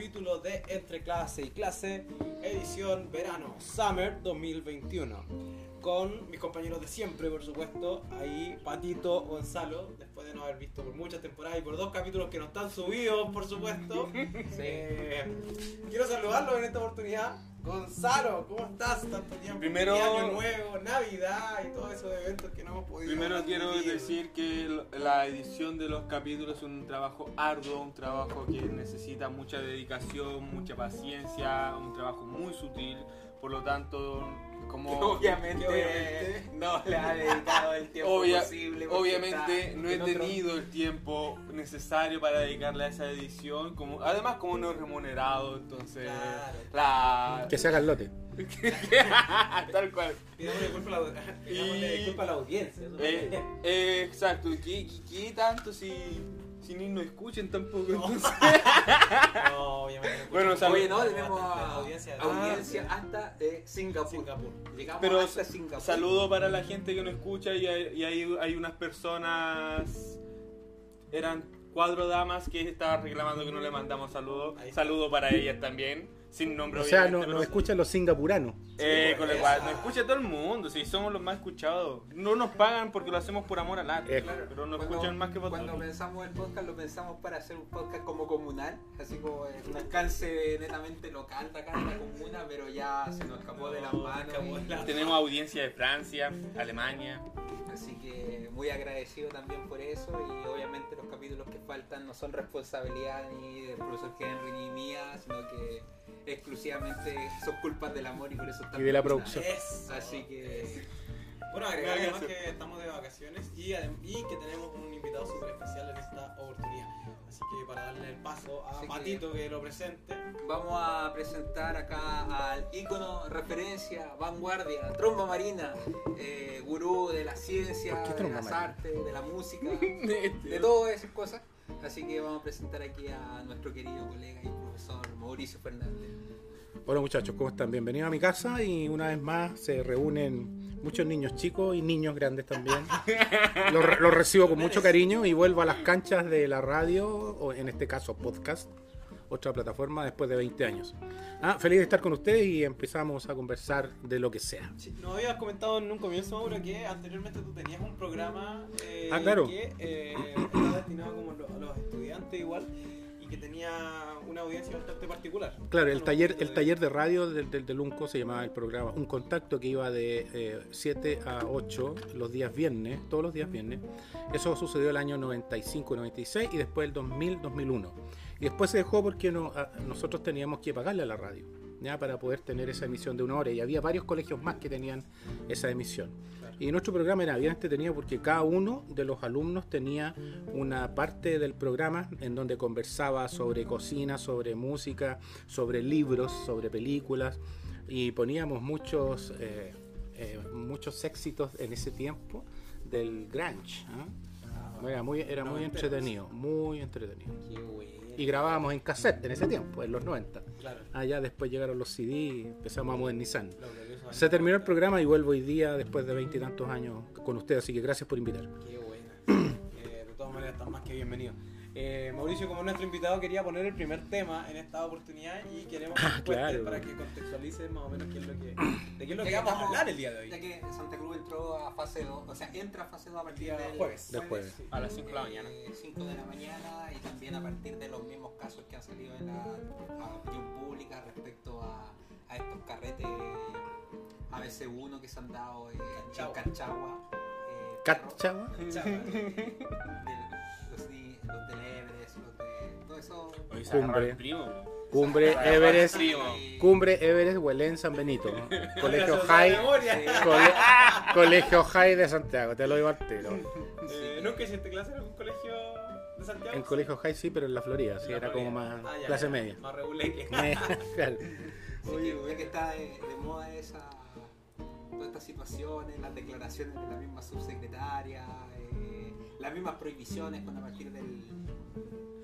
capítulo de Entre Clase y Clase, edición verano, Summer 2021. Con mis compañeros de siempre, por supuesto, ahí Patito Gonzalo, después de no haber visto por muchas temporadas y por dos capítulos que no están subidos, por supuesto. Eh, quiero saludarlo en esta oportunidad. Gonzalo, ¿cómo estás? Tanto tiempo. Primero- Año Nuevo, Navidad y todos esos eventos que no hemos podido Primero quiero decir que la edición de los capítulos es un trabajo arduo, un trabajo que necesita mucha dedicación, mucha paciencia, un trabajo muy sutil, por lo tanto, como Obviamente, no le ha dedicado el tiempo Obvia- posible. obviamente está no he otro- tenido el tiempo necesario para dedicarle a esa edición, como además como no remunerado, entonces Claro. la Que se haga el lote. tal cual. Pidámosle disculpa a la, Y- disculpa a la audiencia. Eh, eh, exacto, ¿qué, qué, qué tanto si, si ni nos escuchen tampoco? entonces? No, obviamente. Bueno, sal- Oye, no, tenemos a- audiencia audiencia hasta eh, Singapur. Singapur. Llegamos Pero hasta Singapur. Saludo para la gente que nos escucha y hay, y hay, hay unas personas, eran cuatro damas que estaban reclamando que no le mandamos saludos. Ahí está. Saludo para ellas también, sin nombre O sea, obviamente, no- pero- nos escuchan los singapuranos. Eh, con lo pues, cual, nos escucha todo el mundo, si somos los más escuchados. No nos pagan porque lo hacemos por amor al arte, Eh, Claro, pero nos cuando- escuchan más que por Cuando pensamos el podcast, lo pensamos para hacer un podcast como comunal, así como en un alcance netamente local de acá en la comuna, pero ya se nos escapó de las No, manos. y- Tenemos audiencia de Francia, Alemania. Así que muy agradecido también por eso y obviamente los capítulos que faltan no son responsabilidad ni del profesor Henry ni mía, sino que exclusivamente son culpas del amor y por eso Y de la producción. Eso. Así que Bueno, agregar además que estamos de vacaciones y, y que tenemos un invitado súper especial en esta oportunidad. Así que para darle el paso a Así que- Patito que lo presente. vamos a presentar acá al ícono, referencia, vanguardia, tromba marina, eh, gurú de la ciencia, ¿Por qué de las marina? artes, de la música, de todas esas cosas. Así que vamos a presentar aquí a nuestro querido colega y profesor Mauricio Fernández. Hola muchachos, ¿cómo están? Bienvenidos a mi casa y una vez más se reúnen muchos niños chicos y niños grandes también. Los, los recibo con mucho cariño y vuelvo a las canchas de la radio, o en este caso podcast, otra plataforma después de 20 años. Ah, feliz de estar con ustedes y empezamos a conversar de lo que sea. Sí, Nos habías comentado en un comienzo, Mauro, que anteriormente tú tenías un programa eh, Ah, claro. que eh, estaba destinado como a los, a los estudiantes igual que tenía una audiencia bastante particular. Claro, el taller, el de- taller de radio del, del, del UNCO se llamaba el programa Un Contacto que iba de eh, 7 a 8 los días viernes, todos los días viernes. Eso sucedió el año 95, 96 y después el 2000, 2001. Y después se dejó porque no, a- nosotros teníamos que pagarle a la radio ya para poder tener esa emisión de una hora y había varios colegios más que tenían esa emisión. Y nuestro programa era bien entretenido porque cada uno de los alumnos tenía una parte del programa en donde conversaba sobre cocina, sobre música, sobre libros, sobre películas y poníamos muchos, eh, eh, muchos éxitos en ese tiempo del grunge. ¿ah? Era muy, era muy entretenido, muy entretenido. Qué bueno. Y grabábamos en cassette en ese tiempo, en los 90. Claro. Allá después llegaron los CD y empezamos a modernizar. Se terminó el programa y vuelvo hoy día después de veintitantos años con ustedes, así que gracias por invitar. Qué buena. Eh, de todas maneras, están más que bienvenido. Eh, Mauricio, como nuestro invitado, quería poner el primer tema en esta oportunidad y queremos cuentes claro. para que contextualices más o menos qué es lo que, de qué es lo que vamos a hablar el día de hoy. Ya que Santa Cruz entró a fase 2, o sea, entra a fase 2 a partir del jueves. Del jueves. Sí. A las 5 de la mañana. 5 de la mañana y también a partir de los mismos casos que han salido en la opinión pública respecto a, a estos carretes ABC1 que se han dado eh, en Canchagua. Canchagua. eh, ¿Cachagua? Chao. del- los, di- los del Everest, los de todo eso. Hoy se Cumbre. el primo. Cumbre Everest, primo. Cumbre Everest, Huelén, San Benito. Colegio a High, memoria. Sí. cole- Colegio High de Santiago, te lo digo al tiro. Eh, ¿Nunca hiciste clase en algún colegio de Santiago? En Colegio High sí, pero en la Florida, sí, la era como más Ah, ya, clase ya. media. Más reguleque. Claro. Oye, que, que está de, de moda esa, todas estas situaciones, las declaraciones de la misma subsecretaria, eh, las mismas prohibiciones con a partir del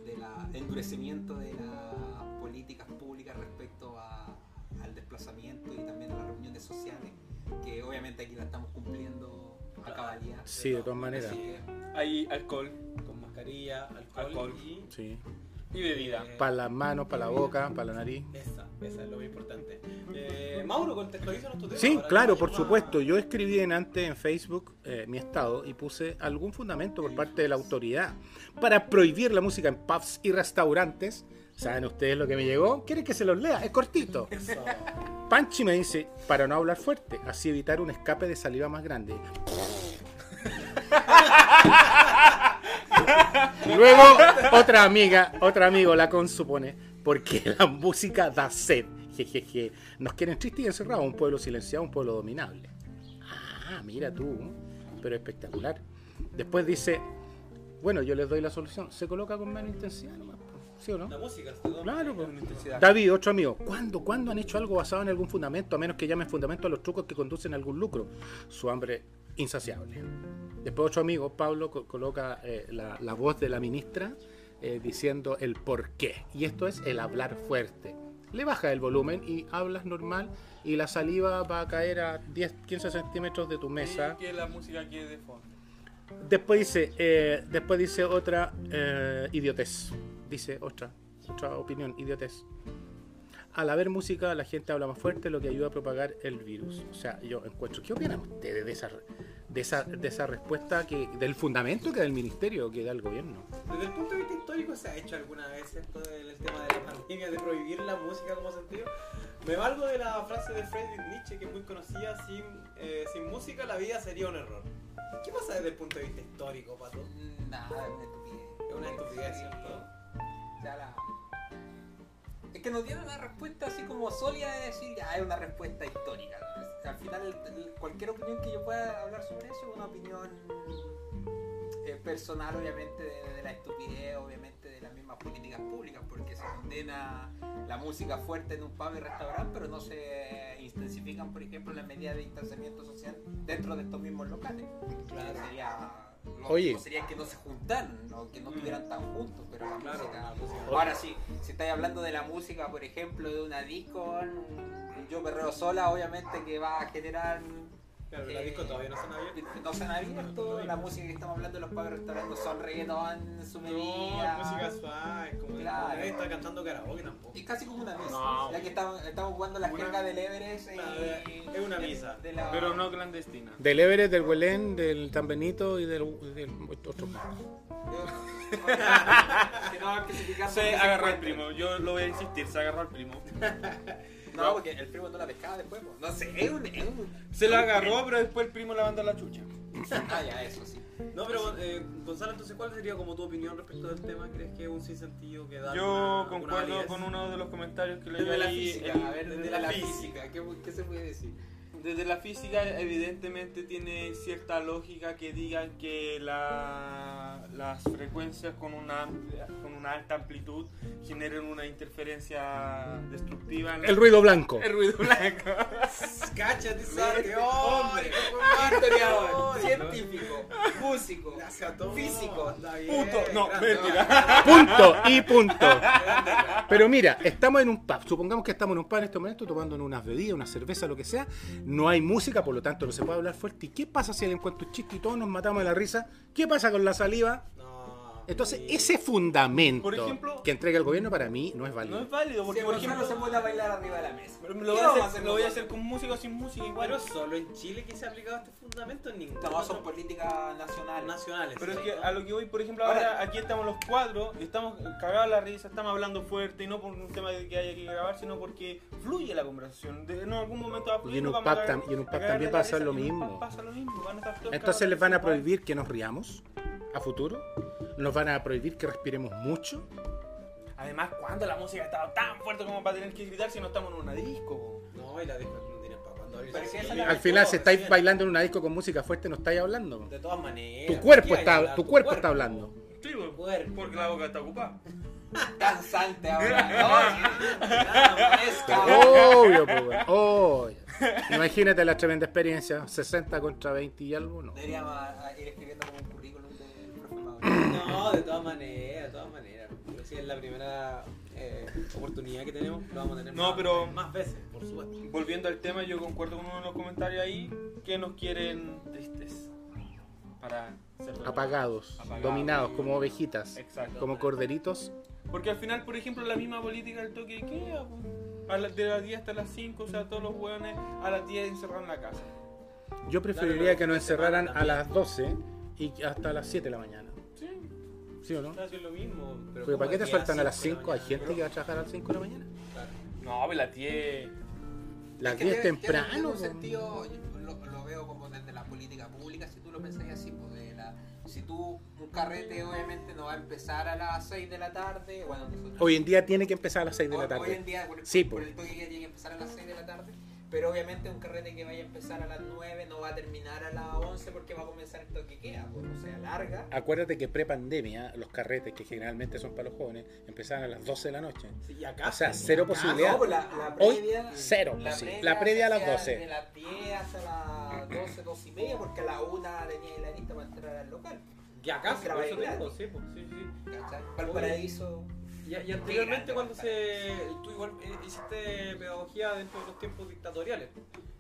de la endurecimiento de las políticas públicas respecto a- al desplazamiento y también a las reuniones sociales, que obviamente aquí la estamos cumpliendo a cabalidad. Sí, de todas maneras. Hay alcohol. Con mascarilla, alcohol, Alcohol. y Sí. Y bebida. Para las manos, para la boca, para la nariz. Esa, esa es lo más importante. Eh, Mauro, contextualízanos tu tema. Sí, claro, por supuesto. Yo escribí en antes en Facebook eh, mi estado y puse algún fundamento por parte de la autoridad para prohibir la música en pubs y restaurantes. ¿Saben ustedes lo que me llegó? ¿Quieren que se los lea? Es cortito. Eso. Panchi me dice, para no hablar fuerte, así evitar un escape de saliva más grande. Luego, otra amiga, otra amigo la consupone, porque la música da sed. Jejeje. Nos quieren tristes y encerrados, un pueblo silenciado, un pueblo dominable. Ah, mira tú, pero espectacular. Después dice, bueno, yo les doy la solución, se coloca con menos intensidad nomás. ¿sí o no? La música. Claro, pues. David, otro amigo. ¿Cuándo, ¿Cuándo han hecho algo basado en algún fundamento, a menos que llamen fundamento a los trucos que conducen a algún lucro? Su hambre insaciable. Después otro amigo, Pablo, co- coloca eh, la, la voz de la ministra eh, diciendo el por qué. Y esto es el hablar fuerte. Le baja el volumen y hablas normal y la saliva va a caer a 10, 15 centímetros de tu mesa. Y que la música quede de fondo. Después dice, eh, después dice otra idiotez. Dice otra, otra opinión, idiotez. Al haber música, la gente habla más fuerte, lo que ayuda a propagar el virus. O sea, yo encuentro. ¿Qué opinan ustedes de esa, de esa, de esa respuesta que, del fundamento que da el ministerio, que da el gobierno? Desde el punto de vista histórico, ¿se ha hecho alguna vez esto del el tema de la pandemia, de prohibir la música como sentido? Me valgo de la frase de Friedrich Nietzsche, que es muy conocida, sin, eh, sin música la vida sería un error. ¿Qué pasa desde el punto de vista histórico, Pato? Nada, es una estupidez. Es una estupidez, ¿cierto? Sea, la- Es que nos dieron una respuesta así como sólida de decir, ya, es una respuesta histórica. Al final, cualquier opinión que yo pueda hablar sobre eso es una opinión eh, personal, obviamente, de, de la estupidez, obviamente, de las mismas políticas públicas, porque se condena la música fuerte en un pub y restaurante, pero no se intensifican, por ejemplo, las medidas de distanciamiento social dentro de estos mismos locales. Claro. Sería, lo Oye. sería que no se juntaran, ¿no? que no estuvieran tan juntos, pero la Claro, música... la música. Ahora sí, si estáis hablando de la música, por ejemplo, de una disco, mm, yo perreo sola, obviamente que va a generar... Claro, la eh, disco todavía no se han abierto. No se han abierto, la música que estamos hablando de los pubs y restaurantes son reggaetón en su No, medida. música suave, como Claro. nadie está cantando karaoke tampoco. Es casi como una misa, No. ya que estamos, estamos jugando la Una- jerga del Everest. Y- es una de- misa. de la- Pero no clandestina. Del Everest, del Huelén, del Tan Benito y del, del otro más. que no especificar Se dónde agarró al primo, yo lo voy a insistir, se agarró al primo. No, porque el primo no la pescaba después. po. No sé, es un. Es un... Se lo agarró, pero después el primo le mandó la chucha. Ah, ya, eso sí. No, pero eh, Gonzalo, entonces, ¿cuál sería como tu opinión respecto del tema? ¿Crees que es un sinsentido que da Yo alguna- alguna concuerdo validez? con uno de los comentarios que leí Desde la ahí. física, el- a ver, desde la la física. física, ¿qué, qué se puede decir? Desde la física, evidentemente tiene cierta lógica que digan que la- las frecuencias con una, amplia- con una alta amplitud generan una interferencia destructiva en El ruido blanco. el ruido blanco. Cáchate, sabe, hombre, Historiador, científico, músico, físico. Puto, no, mentira. Punto y punto. Pero mira, estamos en un pub. Supongamos que estamos en un pub en este momento tomando unas bebidas, una cerveza, lo que sea. No hay música, por lo tanto no se puede hablar fuerte. ¿Y qué pasa si alguien cuenta un chiste y todos nos matamos de la risa? ¿Qué pasa con la saliva? Entonces, ese fundamento Por ejemplo- que entrega el gobierno para mí no es No válido. es válido, porque Si por ejemplo. se pone a bailar arriba de la mesa. Lo ¿Qué voy, a hacer, lo voy a hacer con música o sin música igual. Pero solo en Chile que se ha aplicado este fundamento en ningún No, son políticas nacionales. nacionales. Pero es que a lo que voy, por ejemplo, Ahora- ahora aquí estamos los cuadros y estamos cagados la risa, estamos hablando fuerte y no por un tema de que haya que grabar, sino porque fluye la conversación. De, en algún momento va a fluir. Y en un también pasa lo mismo. Pasa lo Entonces les van a prohibir que nos riamos a futuro. Nos van a prohibir que respiremos mucho. Además, ¿cuándo la música ha estado tan fuerte como para tener que gritar si no estamos en una disco? No, y la disco no tiene para cuando Al final, si estáis recién. bailando en una disco con música fuerte, no estáis hablando. De todas maneras. Tu cuerpo ¿qué hay que está, hablar? tu cuerpo está hablando. Sí, Cuerpo. porque la boca está ocupada. Cansante ahora. No. Obvio, pues, obvio. Imagínate la tremenda experiencia, 60 contra 20 y algo, no. Deberíamos ir escribiendo como un currículum. No, de todas maneras, de todas maneras. Si es la primera eh, oportunidad que tenemos, lo vamos a tener No, más, pero- más veces, por supuesto. Volviendo al tema, yo concuerdo con uno de los comentarios ahí que nos quieren tristes. Para ser Apagados, Apagados. dominados, como ovejitas, Exacto. como corderitos Porque al final, por ejemplo, la misma política del toque de queda. A de las 10 hasta las 5, o sea, todos los hueones a las 10 encerrados en la casa. Yo preferiría Claro, que nos encerraran a las 12 y hasta las 7 de la mañana. Sí. ¿Sí o no? Es lo mismo. Pero Porque ¿para qué te ¿cómo sueltan a las cinco de 5? Hay la gente que va a trabajar a las 5 de la mañana. Claro. No, pero las 10. Las Es que 10 tiene- tiene- temprano. tiene un sentido, lo, lo veo como desde la política pública, si tú lo pensás así, pues, de la- si tú, un carrete obviamente no va a empezar a las 6 de la tarde, bueno, nosotros... Hoy en día tiene que empezar a las 6 de hoy- la Hoy en tarde. día, por, Sí, por pues. el toque que tiene que empezar a las 6 de la tarde, pero obviamente un carrete que vaya a empezar a las 9 no va a terminar a las 11 porque va a comenzar el toque que queda, pues, o sea, larga. Acuérdate que pre-pandemia, los carretes, que generalmente son para los jóvenes, empezaban a las 12 de la noche. Sí, y acá O sea, cero acá posibilidad. No, pues la, la Hoy, previa, cero, pues sí. La previa a las se hacía 12. De las 10 hasta las 12, 12 y media, porque a la 1 tenía la lista para entrar al local. Y acá, por eso te Trabajar digo, sí, pues, sí, sí. ¿cachai? Valparaíso. Y, y anteriormente cuando se... Tú igual eh, hiciste pedagogía dentro de los tiempos dictatoriales.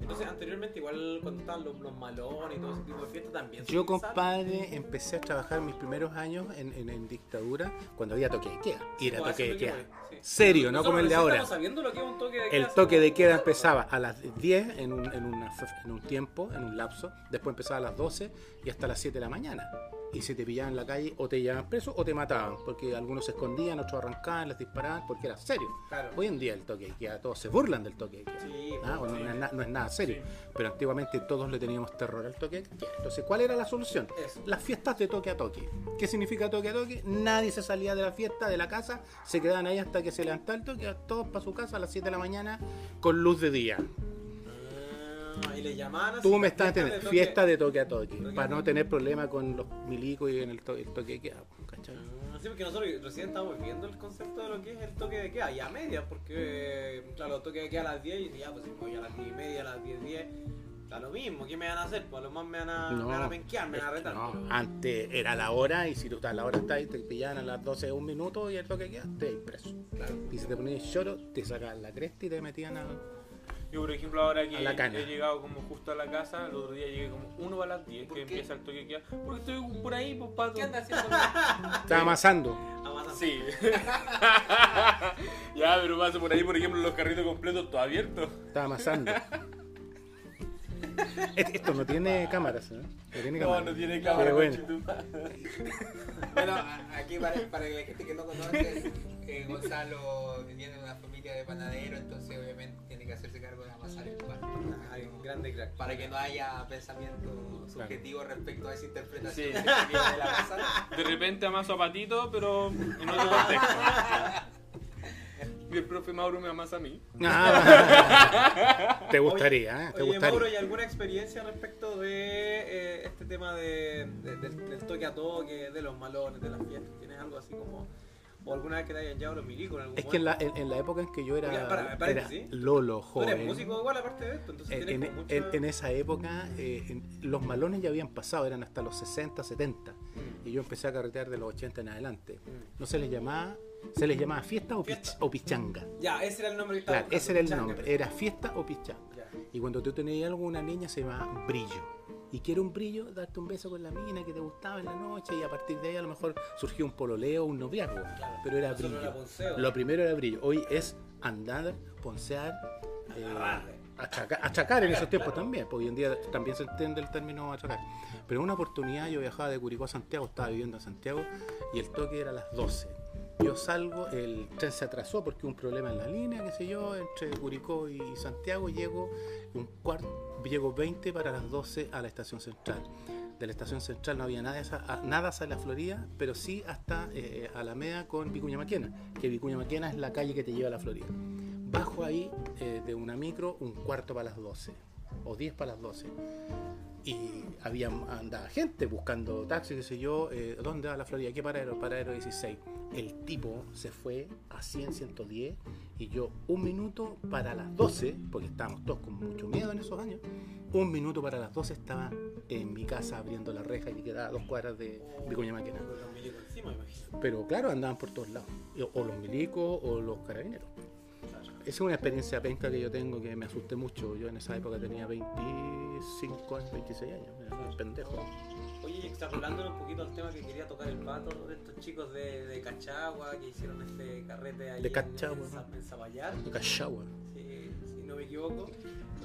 Entonces anteriormente igual cuando estaban los, los malones y todo ese tipo de fiestas también. Yo, compadre, empecé a trabajar mis primeros años en, en- en dictadura cuando había toque de queda. Y era Pues, toque de queda. sí. Serio, no como el de ahora. lo que es un toque de El queda, toque así de queda empezaba a las 10 en un, en, una en un tiempo, en un lapso, después empezaba a las 12 y hasta las 7 de la mañana. Y si te pillaban en la calle o te llevaban preso o te mataban, porque algunos se escondían, otros arrancaban, les disparaban, porque era serio. Claro. Hoy en día el toque de queda, todos se burlan del toque. Sí, Ah, pues, bueno, sí. no, es na- no es nada serio. Sí. Pero antiguamente todos le teníamos terror al toque. Entonces, ¿cuál era la solución? Eso. Las fiestas de toque a toque. ¿Qué significa toque a toque? Nadie se salía de la fiesta, de la casa, se quedaban ahí hasta que se levantaba el toque, todos para su casa a las 7 de la mañana con luz de día. Ah, y le llamaban así, Tú me estás entendiendo, toque- fiesta de toque a toque, Toque a para no toque. tener problemas con los milicos y en el, to- el toque de queda. ¿cachai? Ah, Sí, porque nosotros recién estamos viendo el concepto de lo que es el toque de queda, y a medias, porque, claro, el toque de queda a las 10 y ya, pues si me voy a las 10 y media, a las 10, 10, da lo mismo, ¿qué me van a hacer? Pues a lo más me van a, me van a penquear, me van a retar. no, pero- antes era la hora y si tú estás a la hora estás y te pillaban a las 12 un minuto y el toque de queda, te preso. Claro. Y si te ponías lloro, te sacaban la cresta y te metían a... Yo, por ejemplo, ahora que he llegado como justo a la casa, el otro día llegué como uno a las 10, ¿Por que qué? empieza el toque queda. Porque estoy por ahí, pues, pato. ¿Qué andas haciendo? Estaba amasando. Sí. ya, pero paso por ahí, por ejemplo, los carritos completos, todo abiertos. Estaba amasando. Et- Esto no tiene cámaras, ¿eh? No tiene No, cámaras. no tiene Qué cámara, bueno. Bueno, aquí para, para la gente que no conoce, eh, Gonzalo viene de una familia de panaderos, entonces obviamente tiene que hacerse cargo de amasar el pan. Ay, grande crack. Para que no haya pensamiento subjetivo respecto a esa interpretación Sí. que de la pasada. De repente amaso a patito, pero en otro contexto. Y el profe Mauro me amasa a mí. Ah, te gustaría, ¿eh? Te Oye, gustaría. Mauro, ¿y alguna experiencia respecto de eh, este tema de, de- del, del toque a toque, de los malones, de las fiestas? ¿Tienes algo así como... o alguna vez que te hayan llevado los milicos en algún Es que en la, en, en la época en que yo era, Oye, para, era paréntesis. Lolo, Tú eres joven, músico igual aparte de esto, entonces en, tienes en- como mucha... en- en esa época eh, en- los malones ya habían pasado, eran hasta los 60, 70. Mm. Y yo empecé a carretear de los 80 en adelante. Mm. No se les llamaba, se les llamaba fiesta o, pich- Fiesta. o pichanga. Ya, ese era el nombre que estaba Claro, buscando, ese era el nombre, era fiesta o pichanga. Ya. Y cuando tú tenías algo, una niña se llamaba brillo. Y quiero un brillo, darte un beso con la mina que te gustaba en la noche y a partir de ahí a lo mejor surgió un pololeo, un noviazgo. Claro. Pero era brillo. era. Lo primero era brillo. Hoy es andar, poncear, eh, achacar, achacar en esos tiempos también, porque hoy en día también se entiende el término achacar. Pero una oportunidad yo viajaba de Curicó a Santiago, estaba viviendo en Santiago y el toque era a las 12. Yo salgo, el tren se atrasó porque hubo un problema en la línea, qué sé yo, entre Curicó y Santiago, llego un cuarto, llego 20 para las 12 a la estación central. De la estación central no había nada, esa- a- nada hacia la Florida, pero sí hasta eh, Alameda con Vicuña Maquena, que Vicuña Maquena es la calle que te lleva a la Florida. Bajo ahí eh, de una micro un cuarto para las 12 o 10 para las 12. Y había andaba gente buscando taxi, qué sé yo, eh, ¿dónde va la Florida? ¿Qué paradero? Paradero 16. El tipo se fue a 100, 110 y yo un minuto para las 12, porque estábamos todos con mucho miedo en esos años, un minuto para las 12 estaba en mi casa abriendo la reja y quedaba a dos cuadras de Vicuña Maquena. Pero claro, andaban por todos lados, o o los milicos o los carabineros. Esa es una experiencia penca que yo tengo que me asusté mucho. Yo en esa época tenía 25 años, 26 años, era un pendejo. Oye, y extrapolando un poquito al tema que quería tocar el pato de estos chicos de, de Cachagua que hicieron este carrete ahí De en- Cachagua, en, Za- en Zapallar, De Cachagua. si, si no me equivoco.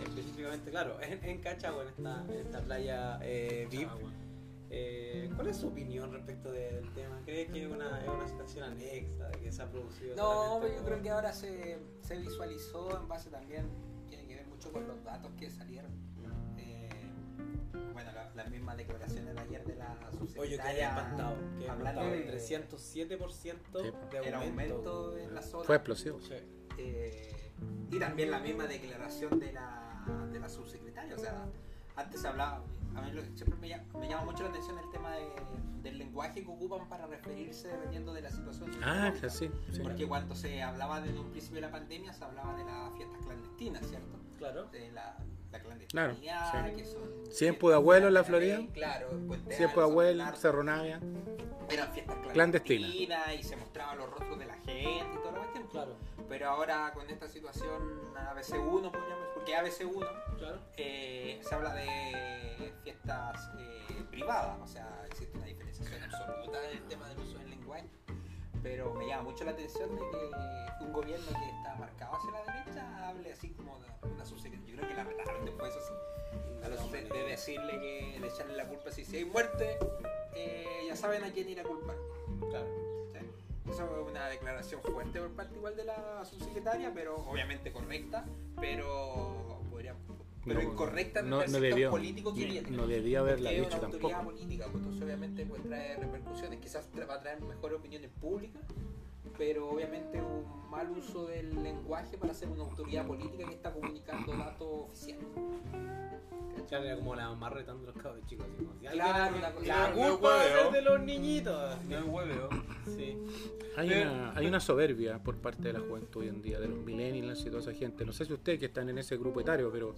Específicamente, claro, en, en Cachagua, en esta, en esta playa eh, VIP. Eh, ¿Cuál es su opinión respecto de- del tema? ¿Cree que es una, es una situación anexa de que se ha producido? No, solamente yo por- creo que ahora se, se visualizó en base también, tiene que ver mucho con los datos que salieron. Eh, bueno, la- las mismas declaraciones de ayer de la Oye, que subsecretaria espantado. Que hablando de 307% Sí. de el aumento. aumento en la zona. Fue explosivo. Sí. Eh, y también la misma declaración de la, de la subsecretaria. O sea, antes se hablaba, a mí lo- siempre me llama, me llama mucho la atención el tema de- del lenguaje que ocupan para referirse dependiendo de la situación. Ah, socioeconómica. sí, sí. Porque cuando se hablaba desde un principio de la pandemia, se hablaba de las fiestas clandestinas, ¿cierto? Claro. De la, la clandestinidad, Claro, sí. que son... Tiempo de abuelo en la Florida. Claro, Puente Siempre Alto, abuelo, San Cerro Navia. Eran fiestas Clandestina. clandestinas y se mostraban los rostros de la gente y toda la cuestión. Claro, Pero ahora con esta situación ABC1, podríamos decir, porque ABC1 claro. eh, se habla de fiestas eh, privadas, o sea, existe una diferenciación absoluta en el tema del uso del lenguaje. Pero me llama mucho la atención de que un gobierno que está marcado hacia la derecha hable así como de una subsecretaria. Yo creo que la retaron después, eso sí, a la subse- de decirle que de echarle la culpa si, si hay muerte, eh, ya saben a quién ir a culpar. Claro. ¿sí? Eso es una declaración fuerte por parte igual de la subsecretaria, pero obviamente correcta, pero podría pero No, incorrecta no- no debió- político que viene. No debía haberla Porque es dicho una autoridad tampoco. política, pues entonces obviamente pues, trae repercusiones, quizás va a traer mejores opiniones públicas, pero obviamente un mal uso del lenguaje para ser una autoridad política que está comunicando datos oficiales. Claro, era como la mamá retando a los cabros chicos. así como, si Claro, alguien- una cosa- la culpa va a ser de los niñitos. No es hueveo. Sí. Hay Pero- una, hay una soberbia por parte de la juventud hoy en día, de los millennials y toda esa gente. No sé si ustedes que están en ese grupo etario, pero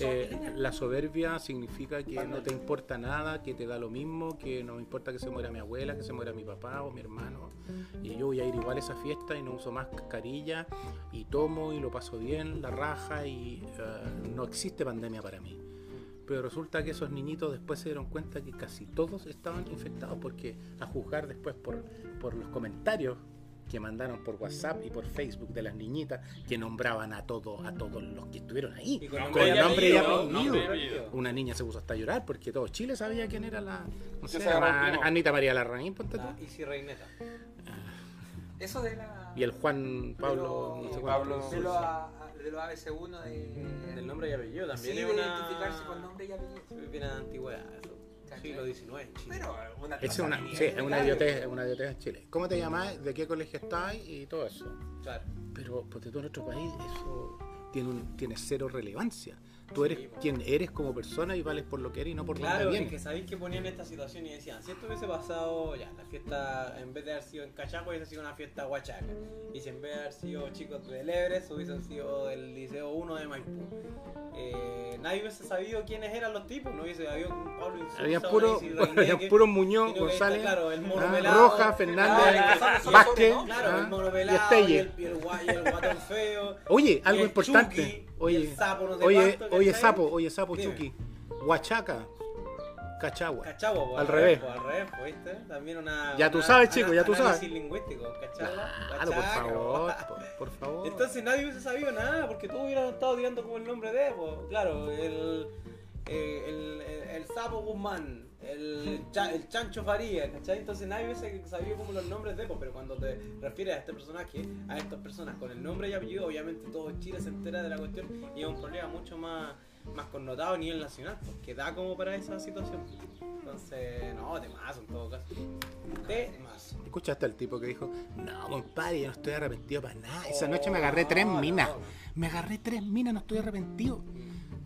eh, la soberbia significa que no te importa nada, que te da lo mismo, que no me importa que se muera mi abuela, que se muera mi papá o mi hermano. Y yo voy a ir igual a esa fiesta y no uso más mascarilla y tomo y lo paso bien, la raja y eh, no existe pandemia para mí. Pero resulta que esos niñitos después se dieron cuenta que casi todos estaban infectados porque a juzgar después por, por los comentarios que mandaron por WhatsApp y por Facebook de las niñitas que nombraban a todos a todos los que estuvieron ahí. Y con y nombre y nombre y apellido. Una niña se puso hasta a llorar porque todo Chile sabía quién era la no sé. Anita María Larraín, ponte tú. La Easy Reineta. Eso de la... Y el Juan Pablo, de no sé los- Pablo- de los, a- de los ABC1 de... Del nombre y apellido también sí, es de una. identificarse con nombre y apellido. Viene de antigüedad, eso. Siglo XIX. Pero una Esa es una, sí, es una idiotez, es una idiotez en Chile. ¿Cómo te llamás? ¿De qué colegio estás? Y todo eso. Claro. Pero porque en nuestro país eso tiene, un, tiene cero relevancia. Tú eres Sí, quien eres como persona y vales por lo que eres y no por Claro, dónde es vienes. que sabéis que ponían esta situación y decían, si esto hubiese pasado, ya, la fiesta, en vez de haber sido en Cachaco, hubiese sido una fiesta huachaca. Y si en vez de haber sido chicos del Everest, hubiesen sido del Liceo 1 de Maipú. Eh, nadie hubiese sabido quiénes eran los tipos, no hubiese habido un Pablo Insulza, Había puro, había puro Muñoz, que ahí está, González, claro, el ah, pelado, Roja, Fernández, Ah, Vázquez. Claro, ah, el Estelle. el, el, el guatón feo. Oye, algo importante. Chucky, oye, el sapo no oye, oye, sapo, oye, sapo, Dime. Chucky. Huachaca, Cachagua. Cachagua, po, Al revés. po, Al revés, po, ¿viste? También una. Ya tú una- sabes, chico, ana- ya tú sabes. lingüístico, ¿cachagua? Claro, por Huachaca, favor, po. por, por favor. Entonces nadie hubiese sabido nada, porque todos hubieran estado tirando como el nombre de, po. claro, el, eh, el, el, el sapo Guzmán, el, cha- el chancho Faría, ¿cachai? Entonces nadie hubiese sabido como los nombres de, po, pero cuando te refieres a este personaje, a estas personas con el nombre y apellido, obviamente todo Chile se entera de la cuestión y es un problema mucho más, más connotado a nivel nacional, po, que da como para esa situación. Entonces, no, temazo en todo caso. Temazo. ¿Escuchaste al tipo que dijo, no, compadre, yo no estoy arrepentido para nada? Esa noche me agarré tres minas. no. Me agarré tres minas, no estoy arrepentido.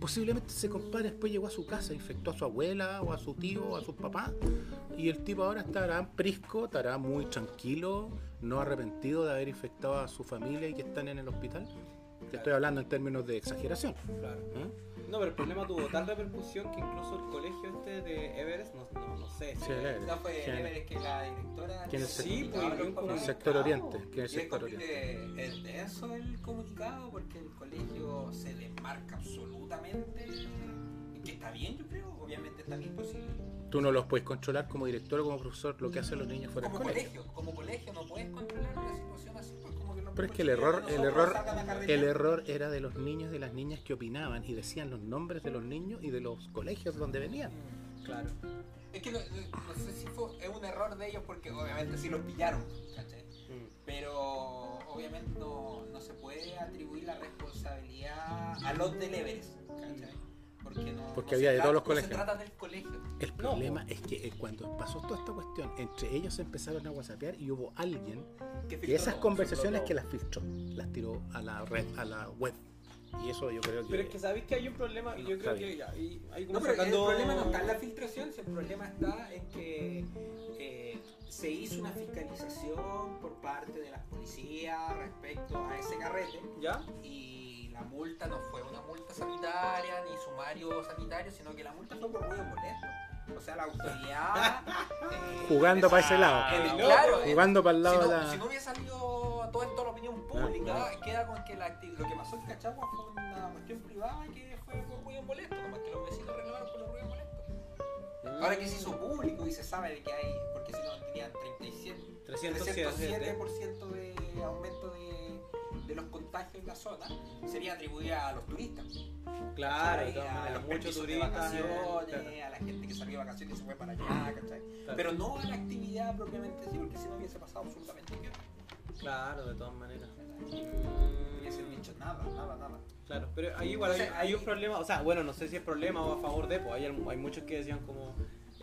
Posiblemente ese compadre después llegó a su casa, infectó a su abuela o a su tío o a sus papás. Y el tipo ahora estará prisco, estará muy tranquilo, no arrepentido de haber infectado a su familia y que están en el hospital. Te estoy hablando en términos de exageración. Claro. ¿eh? No, pero el problema tuvo tal repercusión que incluso el colegio este de Everest, no, no, no sé. Sí, el Everest. No fue ¿Quién? Everest que la directora. ¿Quién es el- Sí, pues, comunicado. sector oriente, ¿quién es es sector completamente- Es denso el comunicado porque el colegio se desmarca absolutamente. Que está bien, yo creo. Obviamente está bien posible. Tú no los puedes controlar como director o como profesor lo que hacen los niños fuera del colegio. colegio, como colegio no puedes controlar una situación así, Pero es que el error, el error, el error era de los niños y de las niñas que opinaban y decían los nombres de los niños y de los colegios donde venían. Claro. Es que no, no- no sé si fue es un error de ellos porque obviamente sí los pillaron, ¿cachai? Mm. Pero obviamente no, no se puede atribuir la responsabilidad a los del Everest, ¿cachai? Porque, no, Porque no había se de trata- todos los no colegios. se trata del colegio. El problema es que eh, cuando pasó toda esta cuestión, entre ellos empezaron a whatsappear y hubo alguien Que que esas filtró, conversaciones que las filtró, las tiró a la red, a la web. Y eso yo creo que... Pero es que sabéis que hay un problema y No, yo creo está que ya, y hay como No, pero sacando... el problema no está en la filtración, si el problema está en que eh, se hizo una fiscalización por parte de las policías respecto a ese carrete ¿Ya? y la multa no fue una multa sanitaria ni sumario sanitario, sino que la multa fue por ruido molesto. O sea, la autoridad... eh, Jugando para ese lado. claro, Jugando para el si lado no, de la... si no hubiera salido todo esto a la opinión pública, Ah, queda con que la lo que pasó en Cachagua fue una cuestión privada y que fue por ruido molesto, nomás que los vecinos reclamaron por los ruidos molestos. Ahora que se hizo público y se sabe de que hay, porque si no tenían 37, 307. 307% de aumento de, de los contagios en la zona, sería atribuida a los turistas. Claro, a los muchos permisos de turistas. vacaciones, a la gente que salió de vacaciones y se fue para allá, ¿cachai? claro. Pero no a la actividad propiamente sí, porque si no hubiese pasado absolutamente nada. Claro, de todas maneras. No hubiese dicho nada, nada, nada. Claro, pero ahí igual hay, un problema, o sea, bueno, no sé si es problema o a favor de, pues hay, hay muchos que decían como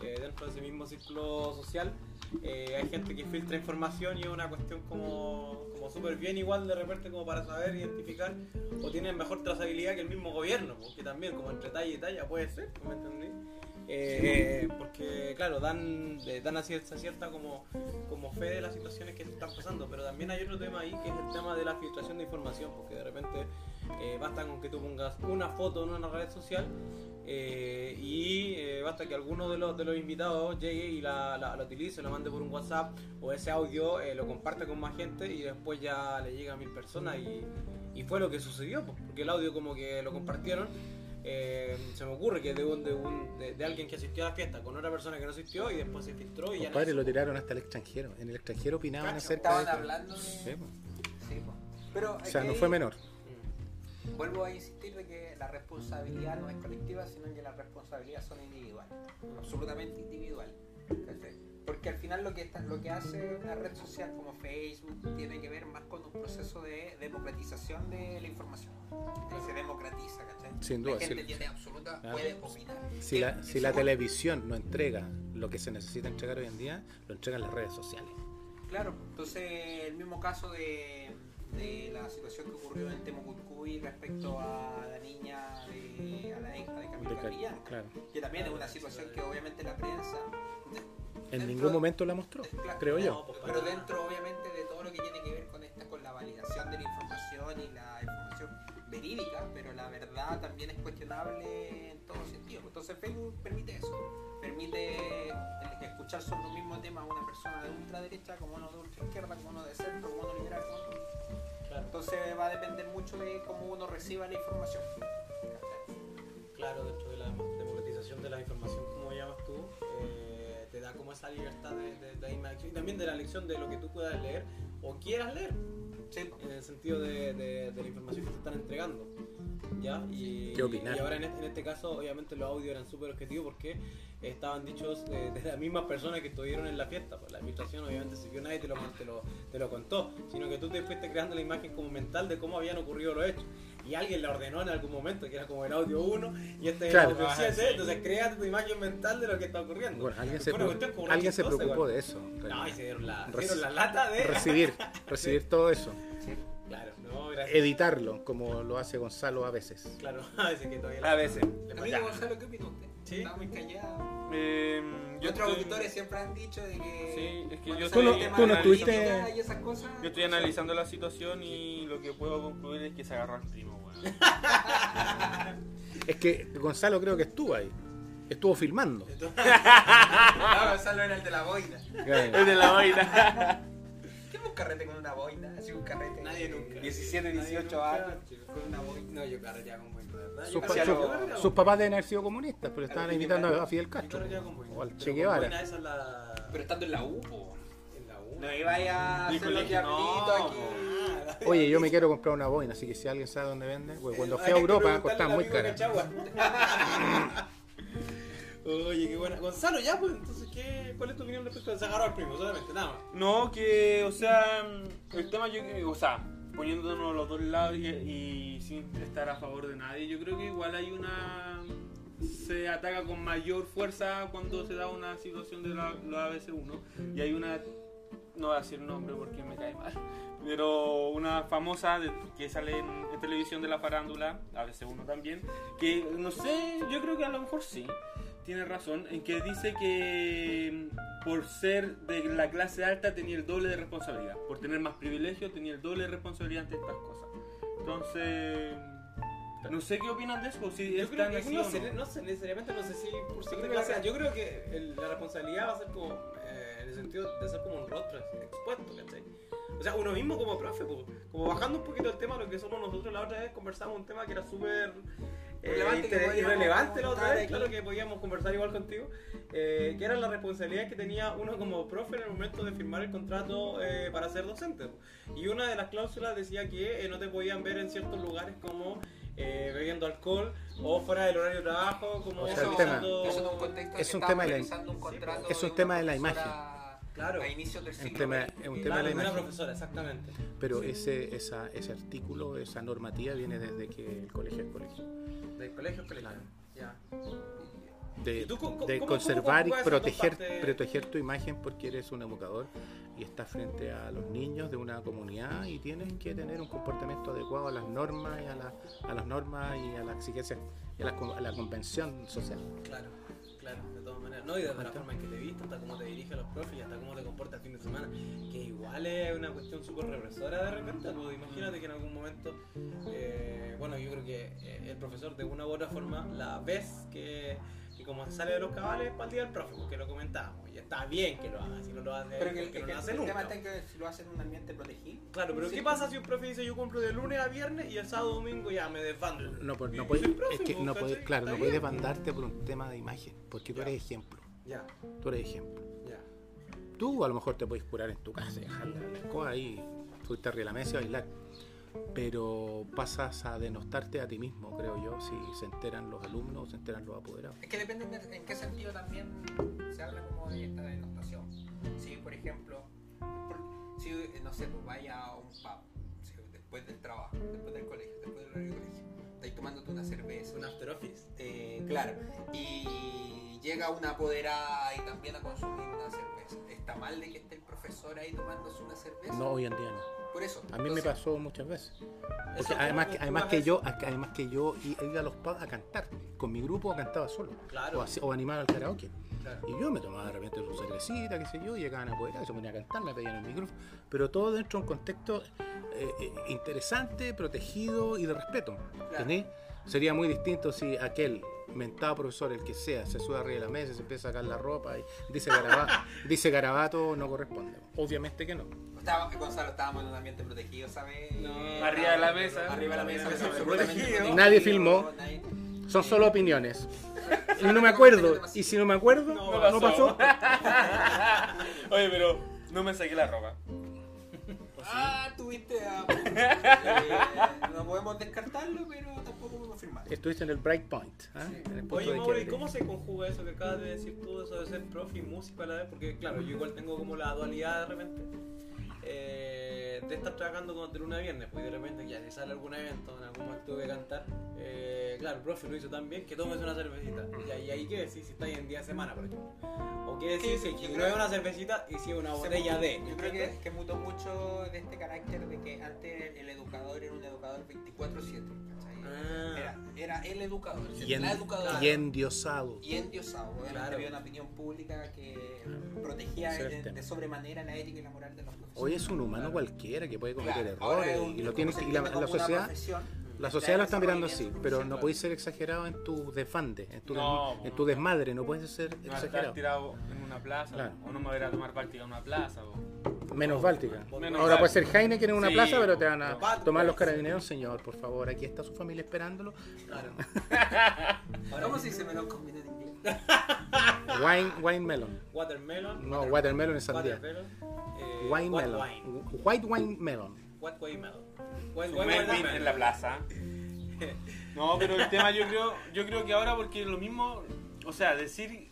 eh, dentro de ese mismo círculo social eh, hay gente que filtra información y es una cuestión como, como súper bien igual de repente como para saber identificar o tienen mejor trazabilidad que el mismo gobierno, porque también como entre talla y talla puede ser, ¿me entendí? Eh, eh, porque claro, dan, dan a cierta, cierta como, como fe de las situaciones que están pasando, pero también hay otro tema ahí que es el tema de la filtración de información, porque de repente eh, basta con que tú pongas una foto en una red social eh, y eh, basta que alguno de los, de los invitados llegue y la, la, la utilice, lo mande por un WhatsApp o ese audio eh, lo comparte con más gente y después ya le llega a mil personas y, y fue lo que sucedió, pues, porque el audio como que lo compartieron. eh, se me ocurre que de, un, de, un- de- de alguien que asistió a la fiesta con otra persona que no asistió y después se filtró y ya no Compadre, lo tiraron hasta el extranjero. En el extranjero opinaban Cacho, acerca de Estaban hablando de... Sí, pues. Sí. Pero O sea, no ahí fue menor. Mm. Vuelvo a insistir de que la responsabilidad no es colectiva, sino que las responsabilidades son individuales, absolutamente individuales. ¿cachai? Porque al final lo que, está, lo que hace una red social como Facebook tiene que ver más con un proceso de democratización de la información. Que se democratiza, ¿cachai? Sin duda, La gente sí. tiene absoluta, Ah. puede opinar. Si la, que si la televisión no entrega lo que se necesita entregar hoy en día, lo entregan las redes sociales. Claro, entonces el mismo caso de, de la situación que ocurrió en Respecto a la niña, de, a la hija de Camilo De claro. que también es una situación que obviamente la prensa... En ningún momento la mostró, Claro, creo no, yo. pues, Pero dentro obviamente de todo lo que tiene que ver con esta, con la validación de la información y la información verídica, pero la verdad también es cuestionable en todo sentido. Entonces Facebook permite eso, permite escuchar sobre un mismo tema a una persona de ultraderecha, como uno de ultraizquierda, como uno de centro, como uno liberal, como otro. Entonces va a depender mucho de cómo uno reciba la información. Claro, dentro de la democratización de la información, como llamas tú, eh, te da como esa libertad de, de, de misma elección y también de la elección de lo que tú puedas leer o quieras leer, Sí, en el sentido de, de- de la información que te están entregando. ¿Ya? Y, ¿Qué opinar? y ahora en este, en este caso, obviamente, los audios eran súper objetivos porque estaban dichos de, de las mismas personas que estuvieron en la fiesta. Pues la filtración, obviamente, si que nadie te lo, te, lo, te lo contó, sino que tú te fuiste creando la imagen como mental de cómo habían ocurrido los hechos. Y alguien la ordenó en algún momento, que era como el audio 1 y este es Claro. el audio Ah, 7. sí. Entonces, creas tu imagen mental de lo que está ocurriendo. Bueno, alguien se, una alguien se preocupó igual. de eso. en No, y se dieron la, Reci- dieron la lata de. Recibir, recibir todo eso. Claro, no, gracias. Editarlo, como lo hace Gonzalo a veces. Claro, a veces que todavía A veces. Amigo. Gonzalo, ¿qué opina usted? Sí. Está muy callado. Eh, yo Otros estoy- auditores siempre han dicho de que. Sí, es que yo sale Tú tú de no la estuviste- política Y esas cosas, Yo estoy analizando la situación y lo que puedo concluir es que se agarró al primo, weón. Es que Gonzalo creo que estuvo ahí. Estuvo filmando. No, Gonzalo era el de la boina. Es de la vaina. ¿Qué es un carrete con una boina? Así un carrete. Nadie nunca. 17, Nadie 18 nunca, años. Con una boina. No, yo carreteaba con boina, ¿verdad? Sus, pa- papás deben haber sido comunistas, pero estaban invitando a Fidel Castro. boina. O al Pero Che Guevara. boina esa es la... Pero estando en la U, po. No ibais a hacer los no, diablitos aquí. Ah, Oye, yo me quiero comprar una boina, así que si alguien sabe dónde vende, pues cuando Eh, fui a Europa costaba al muy cara. Oye, qué buena. Gonzalo, ya, pues, entonces, ¿qué, ¿cuál es tu opinión respecto a sacar al primo? Solamente, nada más. No, que, o sea, el tema, yo, o sea, poniéndonos los dos lados y, y sin estar a favor de nadie, yo creo que igual hay una. Se ataca con mayor fuerza cuando se da una situación de la, la ABC1 y hay una. No voy a decir nombre porque me cae mal, pero una famosa de- que sale en, en televisión de la farándula, ABC1 también, que no sé, yo creo que a lo mejor sí tiene razón en que dice que mm, por ser de la clase alta tenía el doble de responsabilidad. Por tener más privilegio tenía el doble de responsabilidad ante estas cosas. Entonces, no sé qué opinan de eso. Si Yo es creo tan que así no, o sé, no. no sé, necesariamente no sé si por ser Yo de creo clase. que- Yo creo que el- la responsabilidad va a ser como eh, sentido de ser como un rostro expuesto, ¿cachai? O sea, uno mismo como profe, po, como bajando un poquito el tema, lo que somos nosotros la otra vez conversamos un tema que era súper eh, Relevante podíamos irrelevante la otra vez, aquí. claro que podíamos conversar igual contigo, eh, que era la responsabilidad que tenía uno como profe en el momento de firmar el contrato eh, para ser docente. Y una de las cláusulas decía que eh, no te podían ver en ciertos lugares como eh, bebiendo alcohol o fuera del horario de trabajo, como O sea, el tema- usando- Eso en un contexto es que un tema de la- un contrato es un de tema de la profesora Claro. A inicios del siglo tema- XX. es un tema de una profesora, exactamente. Pero ese, esa, ese artículo, esa normativa viene desde que el colegio es colegio. Del colegio, colegio. Claro. Ya. De, ¿Y tú cómo- de cómo- conservar cómo y proteger, proteger tu imagen porque eres un educador y estás frente a los niños de una comunidad y tienes que tener un comportamiento adecuado a las normas y a, la- a las normas y a las exigencias y a la, a la convención social. Claro, claro, de todas maneras. No, y desde la forma en que te vistes, hasta cómo te dirige a los profes y hasta cómo te comportas el fin de semana. Que igual es una cuestión súper represora de repente. Pues imagínate que en algún momento, eh, bueno, yo creo que eh, el profesor de una u otra forma la ves que, que como se sale de los cabales para el día del profe, porque lo comentábamos. Y está bien que lo haga, si no lo hace, Pero que, porque que- no que lo hace el nunca. tema está en que si lo hacen en un ambiente protegido. Claro, pero Sí. ¿qué pasa si un profe dice yo cumplo de lunes a viernes y el sábado domingo ya me desbando? No, pues, no puedes, es que pues, no puedes, claro, no puedes bien. demandarte por un tema de imagen, porque tú Ya. eres ejemplo. Ya, Tú eres ejemplo. ya. Tú a lo mejor te puedes curar en tu casa y dejar la, escoba ahí, subirte arriba de la mesa y bailar. Pero pasas a denostarte a ti mismo, creo yo, si se enteran los alumnos o se enteran los apoderados. Es que depende de en qué sentido también se habla como de esta denotación. Si, por ejemplo, si, eh, no sé, pues vaya a un pub, si después del trabajo, después del colegio, después del horario de colegio, estáis tomándote una cerveza. Un after office. Eh, claro, y llega una apoderada y también a consumir una cerveza. ¿Está mal de que esté el profesor ahí tomándose una cerveza? No, hoy en día no. Por eso. A mí me pasó muchas veces. Porque además, ¿cómo que, además que yo, además que yo iba a los pubs a cantar. Con mi grupo cantaba solo. Claro. O, así- o animaba al karaoke. Claro. Y yo me tomaba de repente su cervecita, qué sé yo, y llegaban a apoderar, se ponían a cantar, me pedían el micrófono. Pero todo dentro de un contexto eh, eh, interesante, protegido y de respeto. ¿entendés? Sería muy distinto si aquel mentado profesor, el que sea, se sube arriba de la mesa, se empieza a sacar la ropa y dice garabato, dice garabato, no corresponde. Obviamente que no. Estaba, Gonzalo, estábamos en un ambiente protegido, ¿sabes? No. Arriba de la mesa. Arriba de la mesa, protegido. Nadie filmó. nadie- Son solo opiniones. Y no me acuerdo. Y si no me acuerdo, No no, pasó. Oye, pero no me saqué la ropa. Ah, tuviste a... Eh, no podemos descartarlo, pero tampoco podemos firmar. Estuviste en el Bright Point. ¿ah? Punto Oye, Mauro, ¿y cómo se conjuga eso que acabas de decir tú, eso de ser profe y músico a la vez? Porque, claro, yo igual tengo como la dualidad de repente eh, de estar trabajando como de lunes a viernes, pues y de repente ya si sale algún evento, en algún momento tuve que cantar. eh, claro, el profe lo hizo tan bien que tomes una cervecita. Y ahí, ahí qué decir si estáis en día de semana, por ejemplo. O qué decir Sí, si no es una cervecita y si es una botella mutó- de. Yo creo que, que mutó mucho de este carácter de que antes el educador era un educador 24-7. Ah. Era, era el educador, Y, en- la educadora. y endiosado. y endiosado. Claro. había una opinión pública que protegía de, de sobremanera la ética y la moral de los profesores. Hoy es un humano cualquiera que puede cometer Claro, errores y lo tiene y la, la sociedad profesión, La sociedad lo está mirando así, pero no podéis ser exagerado en tu desfande, en tu, No, des- en tu desmadre, no puedes ser No exagerado. tirado en una plaza, Claro. o no me voy a tomar práctica en una plaza. o- Menos Báltica. Menos Ahora puede Báltica. ser Heineken en una Sí, plaza, pero te van a tomar los carabineros. Señor, por favor, aquí está su familia esperándolo. Claro. ¿Cómo se dice melón combinado en inglés? Wine, wine melon. Watermelon. No, watermelon es sandía. Watermelon. eh, Wine melon. wine. White wine melon. Wine melon. White Melvin wine melon. en la plaza. No, pero el tema yo creo, yo creo que ahora porque lo mismo, o sea, decir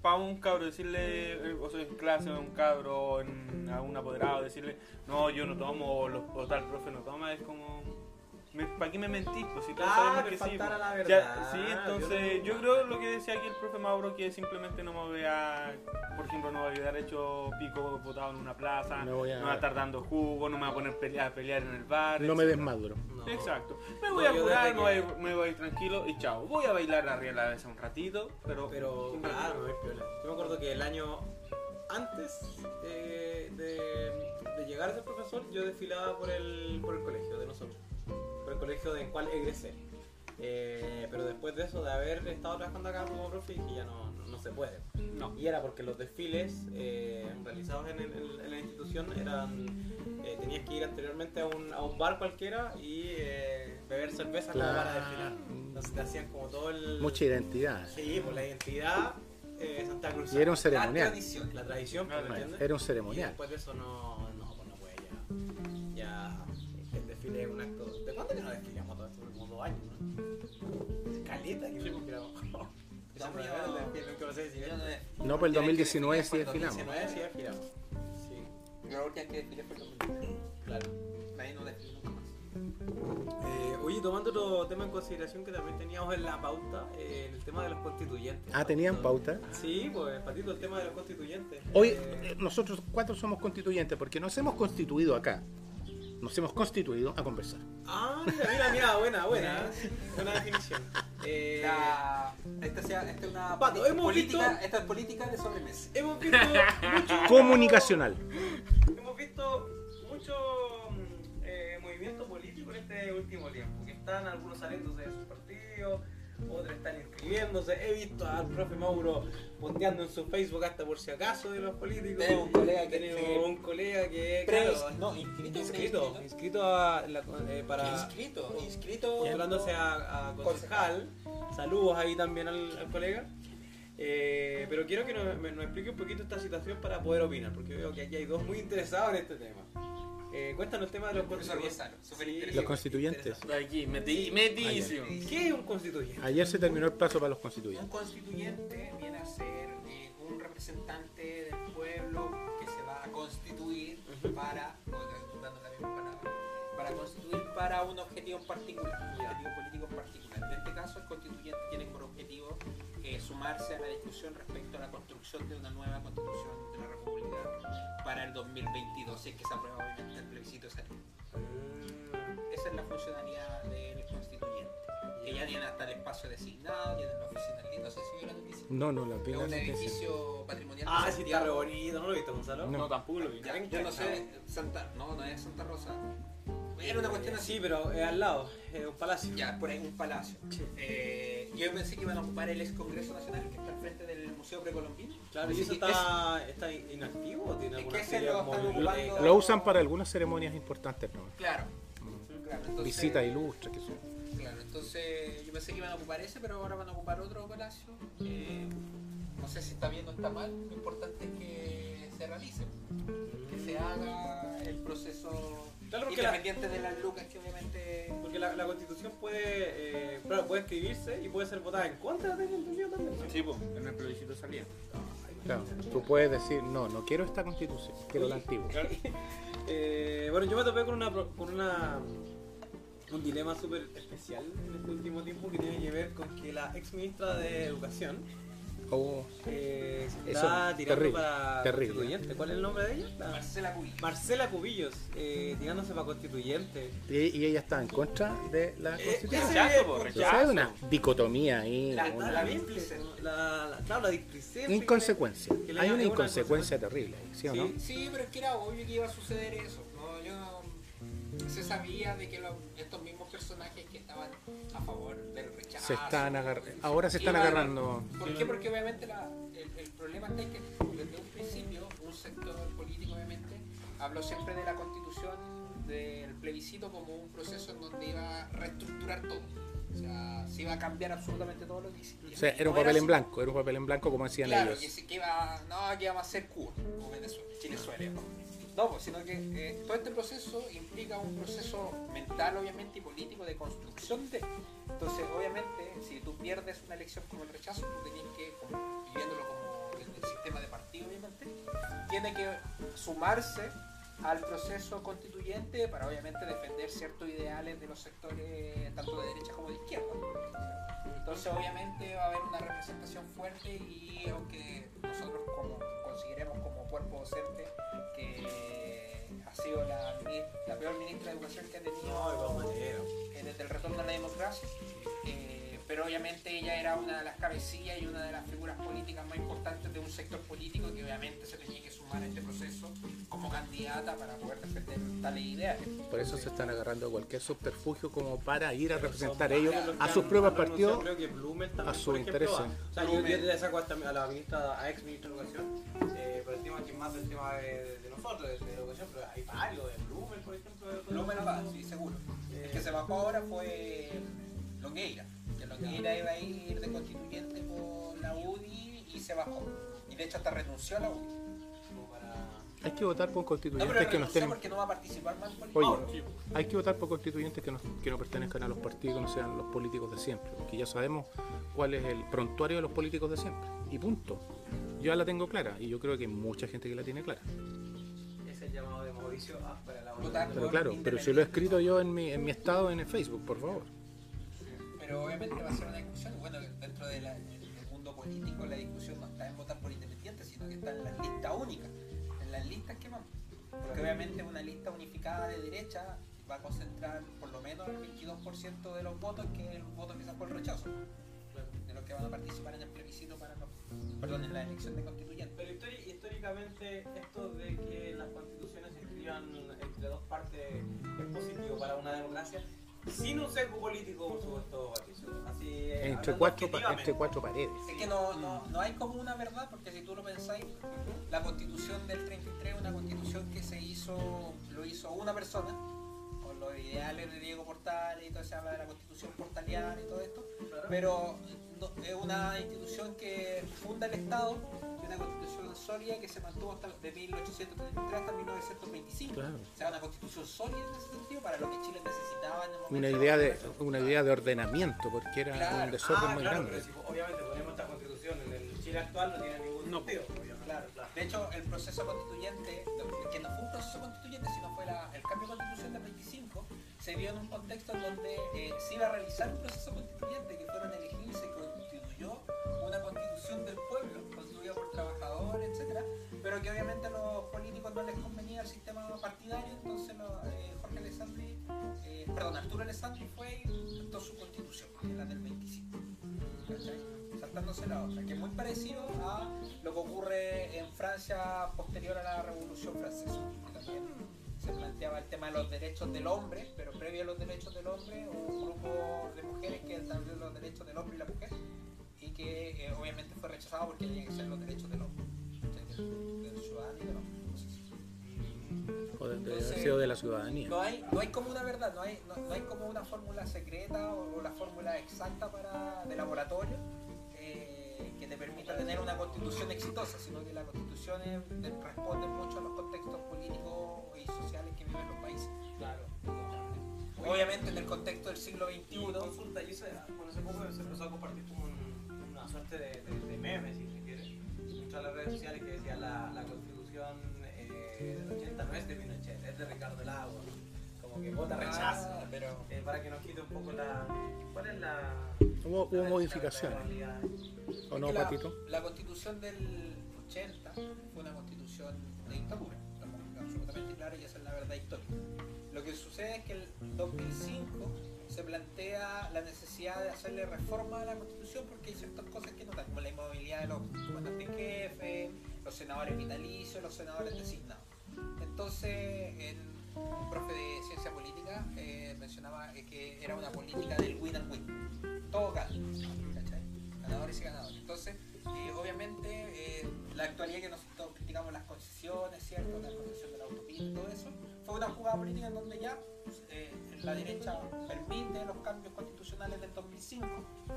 para un cabro, decirle, eh, o sea, en clase a un cabro, en, a un apoderado, decirle, no, yo no tomo, o, los- o tal profe no toma, es como, ¿para qué me mentís? Pues si todos Claro, sabemos que es sí. a la pues. verdad. sí, Yo entonces no- yo, creo lo que decía aquí el profe Mauro, que simplemente no me voy a, por ejemplo, no voy a quedar hecho pico botado en una plaza, Me voy a- no voy a estar dando jugo, no me voy a poner pelea- a pelear en el bar. No me desmaduro. No. Exacto. Me voy No, a curar, me que- me voy a ir tranquilo y chao. Voy a bailar arriba la vez un ratito, pero. Pero, claro, me voy piola. Yo me acuerdo que el año antes eh, de, de llegar a ser profesor, yo desfilaba por el, por el colegio de nosotros. Colegio del cual egresé. Eh, pero después de eso, de haber estado trabajando acá como profe, dije ya no, no, no se puede. No. Y era porque los desfiles eh, realizados en, el- en la institución eran. eh, tenías que ir anteriormente a un, a un bar cualquiera y eh, beber cerveza como para Claro. desfilar. Entonces te hacían como todo el. Mucha identidad. Sí, por la identidad eh, Santa Cruz. Y era un La ceremonial. tradición. La tradición, Claro, ¿me entiendes? Era un Y ceremonial. después de eso no, no, pues no puede ya. Ya el desfile es un acto. No- pues el la última vez que 2019 desfilé fue sí el desfilamos. 19 sí desfilamos. Sí, La última que desfilé fue el 2019. claro. Ahí no desfilé nunca más. Eh, oye, tomando otro tema en consideración que también teníamos en la pauta, eh, el tema de los constituyentes. Ah, ¿tenían Patito. pauta? Sí, pues, Patito, el tema de los constituyentes. Hoy Eh, eh, nosotros cuatro somos constituyentes porque nos hemos constituido acá. Nos hemos constituido a conversar. Ah, mira, mira, mira, buena, buena. Buena definición. Eh, La- esta, sea- esta es una Pato, poli- hemos política, visto- esta es política de sobremesa. hemos visto mucho, Comunicacional. hemos visto mucho mm, eh, movimiento político en este último tiempo. Que están algunos saliéndose de sus partidos, otros están inscribiéndose. He visto al profe Mauro ponteando en su Facebook hasta por si acaso de los políticos. Tenemos un colega que- Tenemos sí. un colega que claro, no, inscrito, inscrito, inscrito a la- eh, para Inscrito, inscrito. postulándose a, a concejal. Saludos ahí también al, al colega. Eh, pero quiero que nos, explique un poquito esta situación para poder opinar, porque veo que aquí hay dos muy interesados en este tema. Eh, cuéntanos el tema de los constituyentes. Sí. Los constituyentes. De aquí. ¿Qué es un constituyente? Ayer se terminó el plazo para los Un constituyentes. constituyente representante del pueblo que se va a constituir para, para constituir para un objetivo en particular, un objetivo político en particular. En este caso, el constituyente tiene por objetivo eh, sumarse a la discusión respecto a la construcción de una nueva constitución de la República para el 2022, si es que se aprueba obviamente el plebiscito de salida. Esa es la funcionalidad del constituyente. Que ya tiene hasta el espacio designado, tiene la oficina linda, no sé si noticia. No, no, la Es pila un no edificio patrimonial. Ah, sí, está re bonito, ¿no lo viste, Gonzalo? No, tampoco lo vi. Ya, yo no sé, Santa, no, no es Santa Rosa. Era una cuestión así. Sí, pero es al lado, es un palacio. Ya, por ahí un palacio. Sí. Eh, yo pensé que iban a ocupar el ex Congreso Nacional que está al frente del Museo Precolombino. Claro, ¿y eso está, está inactivo o tiene Es alguna que ese serie lo como están de- ocupando- Lo usan para algunas ceremonias importantes, ¿no? Claro. claro entonces, Visitas ilustres, que son. Entonces yo pensé que iban a ocupar ese, pero ahora van a ocupar otro palacio. Eh, no sé si está bien o está mal, lo importante es que se realice, que se haga el proceso Claro, porque la- independiente de las lucas que obviamente... Porque la, la constitución puede, eh, claro, puede escribirse y puede ser votada en contra, tengo entendido también. ¿no? Sí, pues, en el plebiscito salía. Claro, tú puedes decir, no, no quiero esta constitución, quiero la antigua. Eh, bueno, yo me topé con una, pro- con una un dilema súper especial en este último tiempo que tiene que ver con que la ex ministra de Educación Oh, eh, está tirando terrible, para terrible. constituyente. ¿Cuál es el nombre de ella? La- Marcela Cubillo. Marcela Cubillos, eh, tirándose para constituyente. y, y ella está en contra de la Eh, Rechazo, hay rechazo. una dicotomía ahí, La- una la- La, la, claro, la displicencia. inconsecuencia. que le- Hay una una inconsecuencia terrible, ¿sí o no? Sí. Sí, pero es que era obvio que iba a suceder eso. ¿no? Yo, se sabía de que lo- estos mismos personajes que estaban a favor del rechazo. Se están ahora se están agarrando. ¿Por qué? Porque obviamente la- el, el problema está que desde un principio un sector político obviamente habló siempre de la constitución del plebiscito como un proceso en donde iba a reestructurar todo. O sea, se iba a cambiar absolutamente todo lo que existía. O sea, era un No papel en blanco, era un papel en blanco como decían Claro, ellos. que, se- que iba, no, que íbamos a ser Cuba o Venezuela. No, pues, sino que eh, todo este proceso implica un proceso mental, obviamente, y político de construcción de. Entonces, obviamente, si tú pierdes una elección como el rechazo, tú tenías que, como, viviéndolo como el sistema de partido, obviamente, tiene que sumarse al proceso constituyente para, obviamente, defender ciertos ideales de los sectores, tanto de derecha como de izquierda. Entonces obviamente va a haber una representación fuerte y aunque nosotros como consideremos como cuerpo docente que ha sido la, la peor ministra de educación que ha tenido No, el retorno a la democracia, eh, pero obviamente ella era una de las cabecillas y una de las figuras políticas más importantes de un sector político que obviamente se tenía que sumar a este proceso como candidata para poder defender tales ideales. Por eso se están agarrando cualquier subterfugio como para ir a representar ellos a sus propios partidos. Creo que Blumen también, a sus intereses. O sea, yo, yo le saco hasta a la ministra, a ex ministra de Educación, eh, por el tema que más del tema de, de nosotros, de, de educación, pero hay varios, de Blumen, por ejemplo. Blumen va, sí, seguro. El que se bajó ahora fue Longueira. Que Longueira iba a ir de constituyente por la UDI y se bajó. Y de hecho hasta renunció a la UDI. Para... Hay que votar por No, constituyentes pero que no estén. porque no va a participar más en política. Oye, hay que votar por constituyentes que no, que no pertenezcan a los partidos, que no sean los políticos de siempre, porque ya sabemos cuál es el prontuario de los políticos de siempre. Y punto. Yo ya la tengo clara y yo creo que hay mucha gente que la tiene clara. Es el llamado de Mauricio para la Votar Pero claro, pero si lo he escrito yo en mi, en mi estado en el Facebook, por favor. Pero obviamente va a ser una discusión. Bueno, dentro del mundo político la discusión no está en votar por independientes, sino que está en las listas únicas, en las listas que van. Porque obviamente una lista unificada de derecha va a concentrar por lo menos el 22% de los votos, que es el voto que el rechazo, de los que van a participar en el plebiscito para en la elección de constituyentes. Pero históricamente esto de que las constituciones se escriban entre dos partes es positivo para una democracia, sin un sesgo político, por supuesto, Patricio. Así, eh, Entre cuatro, entre cuatro paredes. Es que no, no, no hay como una verdad, porque si tú lo pensáis, la constitución del 33 es una constitución que se hizo, lo hizo una persona, con los ideales de Diego Portales y todo se habla de la constitución portaliana y todo esto, pero no- es una institución que funda el Estado una constitución sólida que se mantuvo hasta de 1833 hasta 1925. Claro. O sea, una constitución sólida en ese sentido para lo que Chile necesitaba en el momento. Una idea de, una idea de ordenamiento, porque era Claro. un desorden Ah, muy claro, grande. pero si obviamente ponemos esta constitución en el Chile actual no tiene ningún No. sentido. obviamente. Claro, De hecho, el proceso constituyente, que no fue un proceso constituyente, sino fue la- el cambio de constitución del 25, se dio en un contexto en donde eh, se iba a realizar un proceso constituyente, que fueron elegidos que obviamente a los políticos no les convenía el sistema partidario, entonces eh, Jorge Alessandri, eh, perdón, Arturo Alessandri fue y presentó su constitución, la del 25. ¿cachai? saltándose la otra, que es muy parecido a lo que ocurre en Francia posterior a la Revolución Francesa, también se planteaba el tema de los derechos del hombre, pero previo a los derechos del hombre, un grupo de mujeres que estableció los derechos del hombre y la mujer, y que eh, obviamente fue rechazado porque tenían que ser los derechos del hombre, O de, de sido de la ciudadanía. no hay, no hay como una verdad, no hay, no, no hay como una fórmula secreta o, o la fórmula exacta para, de laboratorio eh, que te permita tener una constitución exitosa, sino que la constitución es- de- responde mucho a los contextos políticos y sociales que viven los países. Claro. Obviamente en el contexto del siglo XXI, consulta, y eso, bueno, hace poco se empezó a compartir como un- una suerte de, de, de meme, si se quiere, mucho en las redes sociales que decía la, la constitución eh, del 80 no es de Pinochet, es de Ricardo Lago, como que vota rechazo, Ah, pero eh, para que nos quite un poco la... ¿Cuál es la... Hubo, hubo la- modificaciones? ¿o no, la, Patito? La constitución del 80 fue una constitución de dictadura, estamos absolutamente claros y esa es la verdad histórica. Lo que sucede es que el 2005 se plantea la necesidad de hacerle reforma a la constitución porque hay ciertas cosas que no están, como la inmovilidad de los comandantes en jefe, los senadores vitalicios, los senadores designados. Entonces, en, un profe de ciencia política eh, mencionaba que era una política del win and win. Todo gana. Ganadores y ganadores. Entonces, eh, obviamente, eh, la actualidad que nosotros criticamos las concesiones, ¿cierto? La concesión de la autopista y todo eso, una jugada política en donde ya eh, la derecha permite los cambios constitucionales del 2005,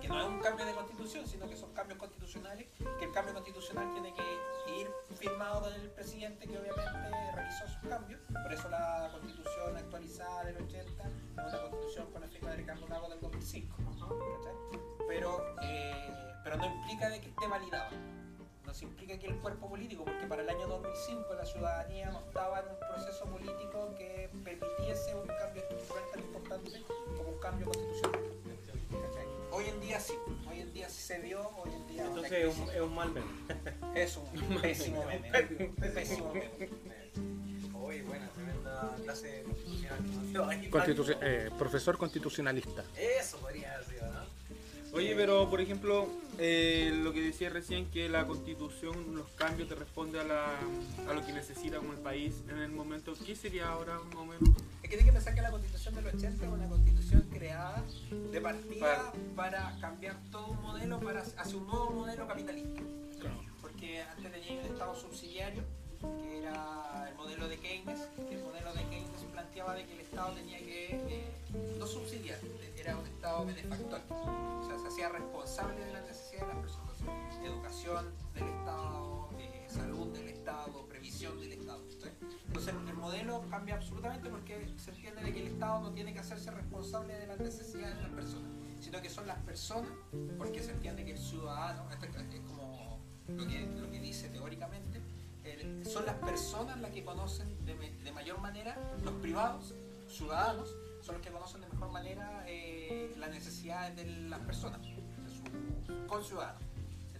que no es un cambio de constitución, sino que son cambios constitucionales, que el cambio constitucional tiene que ir firmado con el presidente que obviamente realizó sus cambios, por eso la constitución actualizada del 80 es una constitución con la firma de Ricardo Lago del 2005, ¿cachai? pero, eh, pero no implica de que esté validado. Se implica que el cuerpo político, porque para el año 2005 la ciudadanía no estaba en un proceso político que permitiese un cambio estructural tan importante como un cambio constitucional. ¿cachai? Hoy en día sí, hoy en día sí se vio, hoy en día... Entonces es un, es un mal meme. es un pésimo meme. pésimo meme. Buena, tremenda clase constitucional. Constitu- eh, profesor constitucionalista. Eso podría. Oye, pero por ejemplo, eh, lo que decía recién, que la constitución, los cambios te responde a, la, a lo que necesita como el país en el momento. ¿Qué sería ahora más o menos? Es que hay que pensar que la constitución del 80 es una constitución creada de partida para cambiar todo un modelo para hacia un nuevo modelo capitalista. Porque antes tenía un Estado subsidiario, que era el modelo de Keynes, que el modelo de Keynes planteaba de que el Estado tenía que eh, no subsidiar, era un Estado benefactor. O sea, se hacía responsable de las necesidades de las personas. Educación del Estado, eh, salud del Estado, previsión del Estado. Entonces el modelo cambia absolutamente porque se entiende de que el Estado no tiene que hacerse responsable de las necesidades de las personas, sino que son las personas, porque se entiende que el ciudadano, esto es como lo que, lo que dice teóricamente, son las personas las que conocen de, de mayor manera, los privados, ciudadanos, son los que conocen de mejor manera eh, las necesidades de las personas, de sus conciudadanos.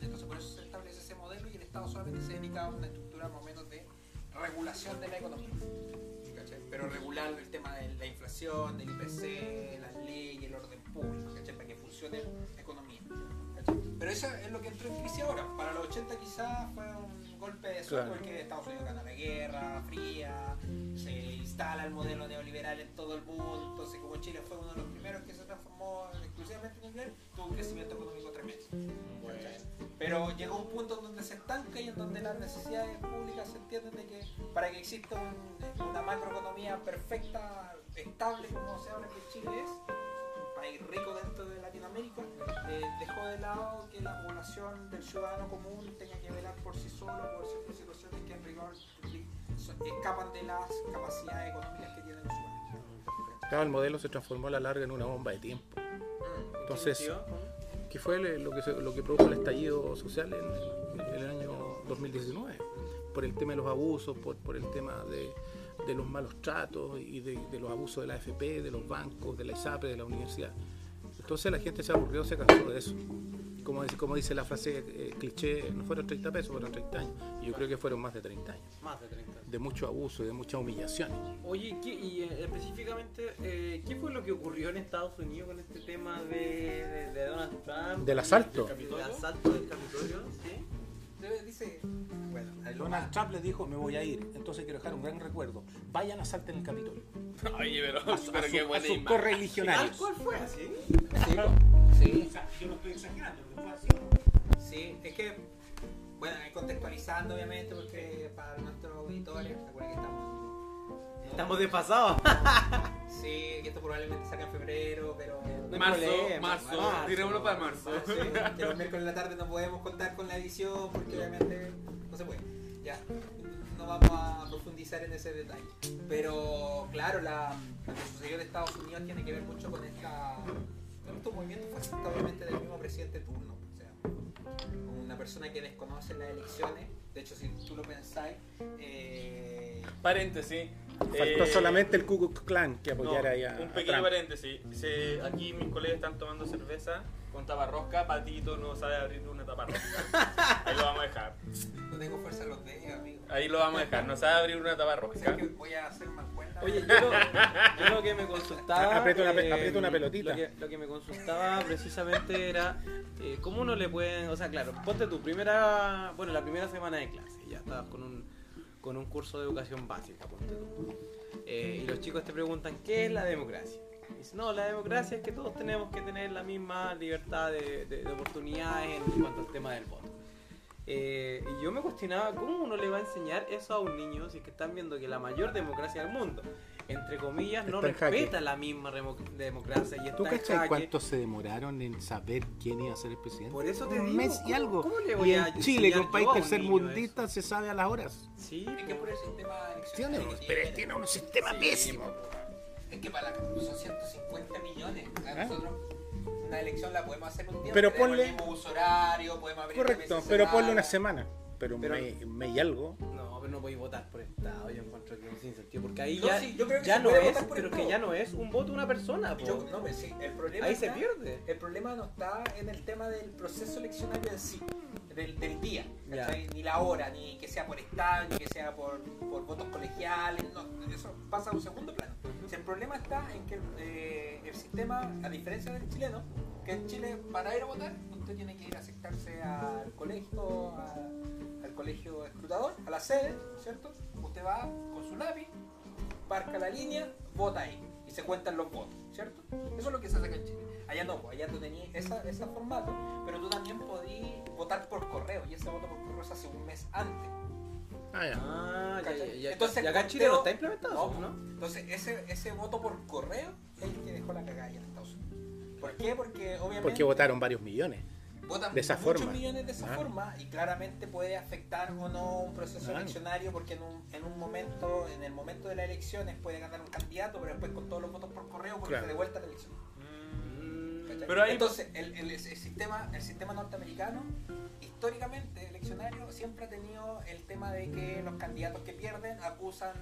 Entonces por eso se establece ese modelo y el Estado solamente se dedica a una estructura más o menos de regulación de la economía. Pero regular el tema de la inflación, del IPC, las leyes, el orden público, para que funcione la economía. Pero eso es lo que entró en crisis ahora. Para los 80 quizás fue un golpe de suerte Claro. porque Estados Unidos gana la guerra fría, se instala el modelo neoliberal en todo el mundo, entonces como Chile fue uno de los primeros que se transformó exclusivamente en inglés, tuvo un crecimiento económico tremendo. Pero llegó un punto donde se estanca y en donde las necesidades públicas se entienden de que para que exista un- una macroeconomía perfecta, estable como se habla que Chile es, país rico dentro de Latinoamérica, eh, dejó de lado que la población del ciudadano común tenga que velar por sí solo, por ciertas situaciones que en rigor escapan de las capacidades económicas que tienen los ciudadanos. Claro, el modelo se transformó a la larga en una bomba de tiempo. Entonces, ¿Qué fue lo que, se- lo que produjo el estallido social en, en el año 2019, por el tema de los abusos, por, por el tema de, de los malos tratos y de, de los abusos de la AFP, de los bancos, de la ISAPRE, de la universidad. Entonces la gente se aburrió, se cansó de eso. Como dice, como dice la frase eh, cliché, no fueron 30 pesos, fueron 30 años. Y yo creo que fueron más de 30 años. Más de 30. De mucho abuso y de mucha humillación. Oye, ¿qué- y eh, específicamente, eh, ¿qué fue lo que ocurrió en Estados Unidos con este tema de, de- de Donald Trump? Del asalto. Del asalto del Capitolio, ¿sí? Dice, bueno, Donald Trump les dijo, me voy a ir. Entonces quiero dejar un gran recuerdo. Vayan, asalten el Capitolio. Oye, pero, A, su- a pero su- qué a buena sus imagen. correligionarios. ¿Cuál fue así? Sí, sí. Yo no estoy exagerando, pero fue así. Sí, es que, bueno, ahí contextualizando obviamente, porque para nuestros auditores, recuerden que estamos. Estamos desfasados. Sí, que esto probablemente saca en febrero, pero. No Marzo, problema, marzo, marzo. tirémoslo para marzo. Sí, que los miércoles en la tarde no podemos contar con la edición porque obviamente no se puede. Ya, no vamos a profundizar en ese detalle. Pero claro, la, lo que sucedió en Estados Unidos tiene que ver mucho con esta. Con estos movimientos fascistas, obviamente, del mismo presidente de turno. O sea, una persona que desconoce las elecciones. De hecho, si tú lo pensáis, eh, Paréntesis. Faltó eh, solamente el Ku Klux Klan que no, apoyara ahí a, un a pequeño Trump. paréntesis. Se- aquí mis colegas están tomando cerveza con taparrosca. Patito no sabe abrir una taparrosca. Ahí lo vamos a dejar. no tengo fuerza en los dedos, amigo. Ahí lo vamos a dejar. No sabe abrir una O sea, taparrosca. que voy a hacer más cuenta. Oye, yo lo, yo lo que me consultaba. Aprieta una eh, una pelotita. Lo que, lo que me consultaba precisamente era eh, cómo uno le pueden. O sea, claro, ponte tu primera. Bueno, la primera semana de clase, ya estabas con un, con un curso de educación básica. Eh, y los chicos te preguntan, ¿qué es la democracia? Y dicen, no, la democracia es que todos tenemos que tener la misma libertad de oportunidades en cuanto al tema del voto. Eh, y yo me cuestionaba cómo uno le va a enseñar eso a un niño si es que están viendo que la mayor democracia del mundo, entre comillas, no respeta la misma democracia y está ¿Tú cachai cuánto se demoraron en saber quién iba a ser el presidente? Por eso te Un digo, mes y ¿cómo- algo. cómo le Y voy a en Chile, país a un niño tercermundista, se sabe a las horas. Sí, Es que por el sistema Tiene, eleccionario que pero tiene- tiene un sistema pésimo. Es que para la, son 150 millones. ¿Ah? nosotros una elección la podemos hacer un día. Pero ponle- el mismo uso horario, podemos abrir Correcto, pero ponle una semana. Pero un Pero- mes, un mes y algo. No, pero no podéis votar por estado, yo encuentro que es sin sentido, porque ahí No, ya, sí, yo creo que ya no es, pero que ya no es un voto una persona. Yo- no, sí, el problema ahí se pierde. El problema no está en el tema del proceso eleccionario en sí, del, del día, ni la hora, ni que sea por estado, ni que sea por, por votos colegiales, no, eso pasa a un segundo plano. Si el problema está en que eh, el sistema, a diferencia del chileno, que en Chile para ir a votar usted tiene que ir a acercarse al colegio, a- colegio escrutador, a la sede, ¿cierto? Usted va con su lápiz, marca la línea, vota ahí y se cuentan los votos, ¿cierto? Eso es lo que se hace acá en Chile. Allá no, pues allá tú tenías esa, ese formato, pero tú también podías votar por correo y ese voto por correo se hace un mes antes. Ah, ya. Ah, ya, y acá en Chile no está implementado, No. Entonces ese, ese voto por correo es el que dejó la cagada allá en Estados Unidos. ¿Por qué? Porque obviamente Porque votaron varios millones. Votan de esa muchos forma. millones de esa Ah. forma y claramente puede afectar o no un proceso eleccionario porque en un, en un momento, en el momento de las elecciones puede ganar un candidato, pero después con todos los votos por correo porque Claro. se de vuelta la elección. Mm. Pero ahí- Entonces, el, el- el sistema, el sistema norteamericano, históricamente eleccionario, siempre ha tenido el tema de que los candidatos que pierden acusan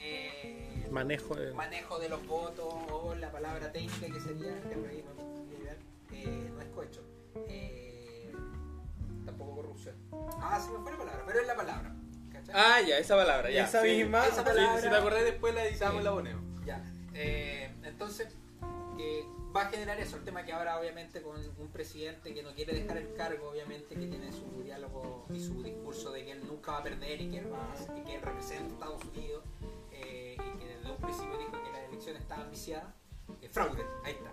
eh, Manejo de... manejo de los votos o la palabra técnica que sería que no, eh, no es cohecho eh, tampoco corrupción ah se me fue la palabra pero es la palabra ¿cachai? Ah, ya, esa palabra, ya. Esa sí. misma, esa palabra- si te acordás después la editamos Sí. y la ponemos. Ya. Eh, entonces, eh, va a generar eso. El tema que ahora, obviamente, con un presidente que no quiere dejar el cargo, obviamente, que tiene su diálogo y su discurso de que él nunca va a perder y que él, va a- y que él representa a Estados Unidos eh, y que desde un principio dijo que la elección estaba viciada. Eh, fraude, ahí está.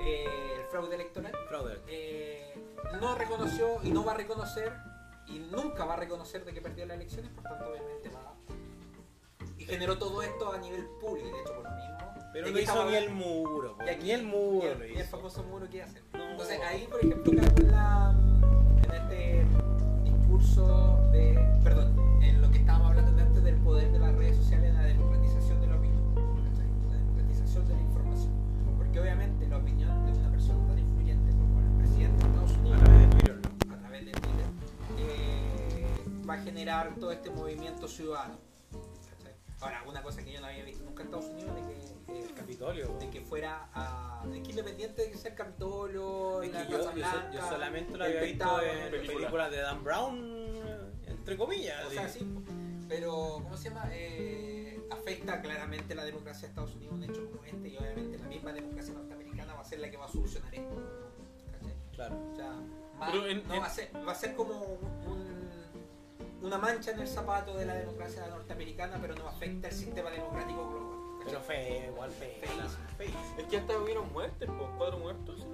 Eh, el fraude electoral. Fraude. Eh, no reconoció y no va a reconocer y nunca va a reconocer de que perdió las elecciones, por tanto obviamente va y generó todo esto a nivel público, de hecho por lo mismo. Pero ¿De no hizo ni el muro. Y aquí- ni el muro y el, lo y el famoso muro que hacen. No. Entonces ahí por ejemplo en, la, en este discurso de, perdón, en lo que estábamos hablando antes del poder de las redes sociales en la democratización Porque obviamente la opinión de una persona tan influyente como el presidente de Estados A Unidos través de Twitter, ¿no? a través de Twitter, eh, va a generar todo este movimiento ciudadano. ¿cachai? Ahora, una cosa que yo no había visto nunca en Estados Unidos, de que, eh, Capitolio. de que fuera a, de que independiente de que sea el Capitolio, Es la que yo, Casa yo, so- Blanca, yo solamente lo el había visto en película. películas de Dan Brown, entre comillas. o sea, sí, pero ¿cómo se llama? Eh, afecta claramente la democracia de Estados Unidos un hecho como este y obviamente la misma democracia norteamericana va a ser la que va a solucionar esto. ¿cachai? Claro. O sea, más- Pero en- no, en- va, a ser, va a ser como un- una mancha en el zapato de la democracia norteamericana, pero no afecta el sistema democrático global. Pero feo, igual feo. Es que hasta hubieron muertes, pues, cuatro muertos,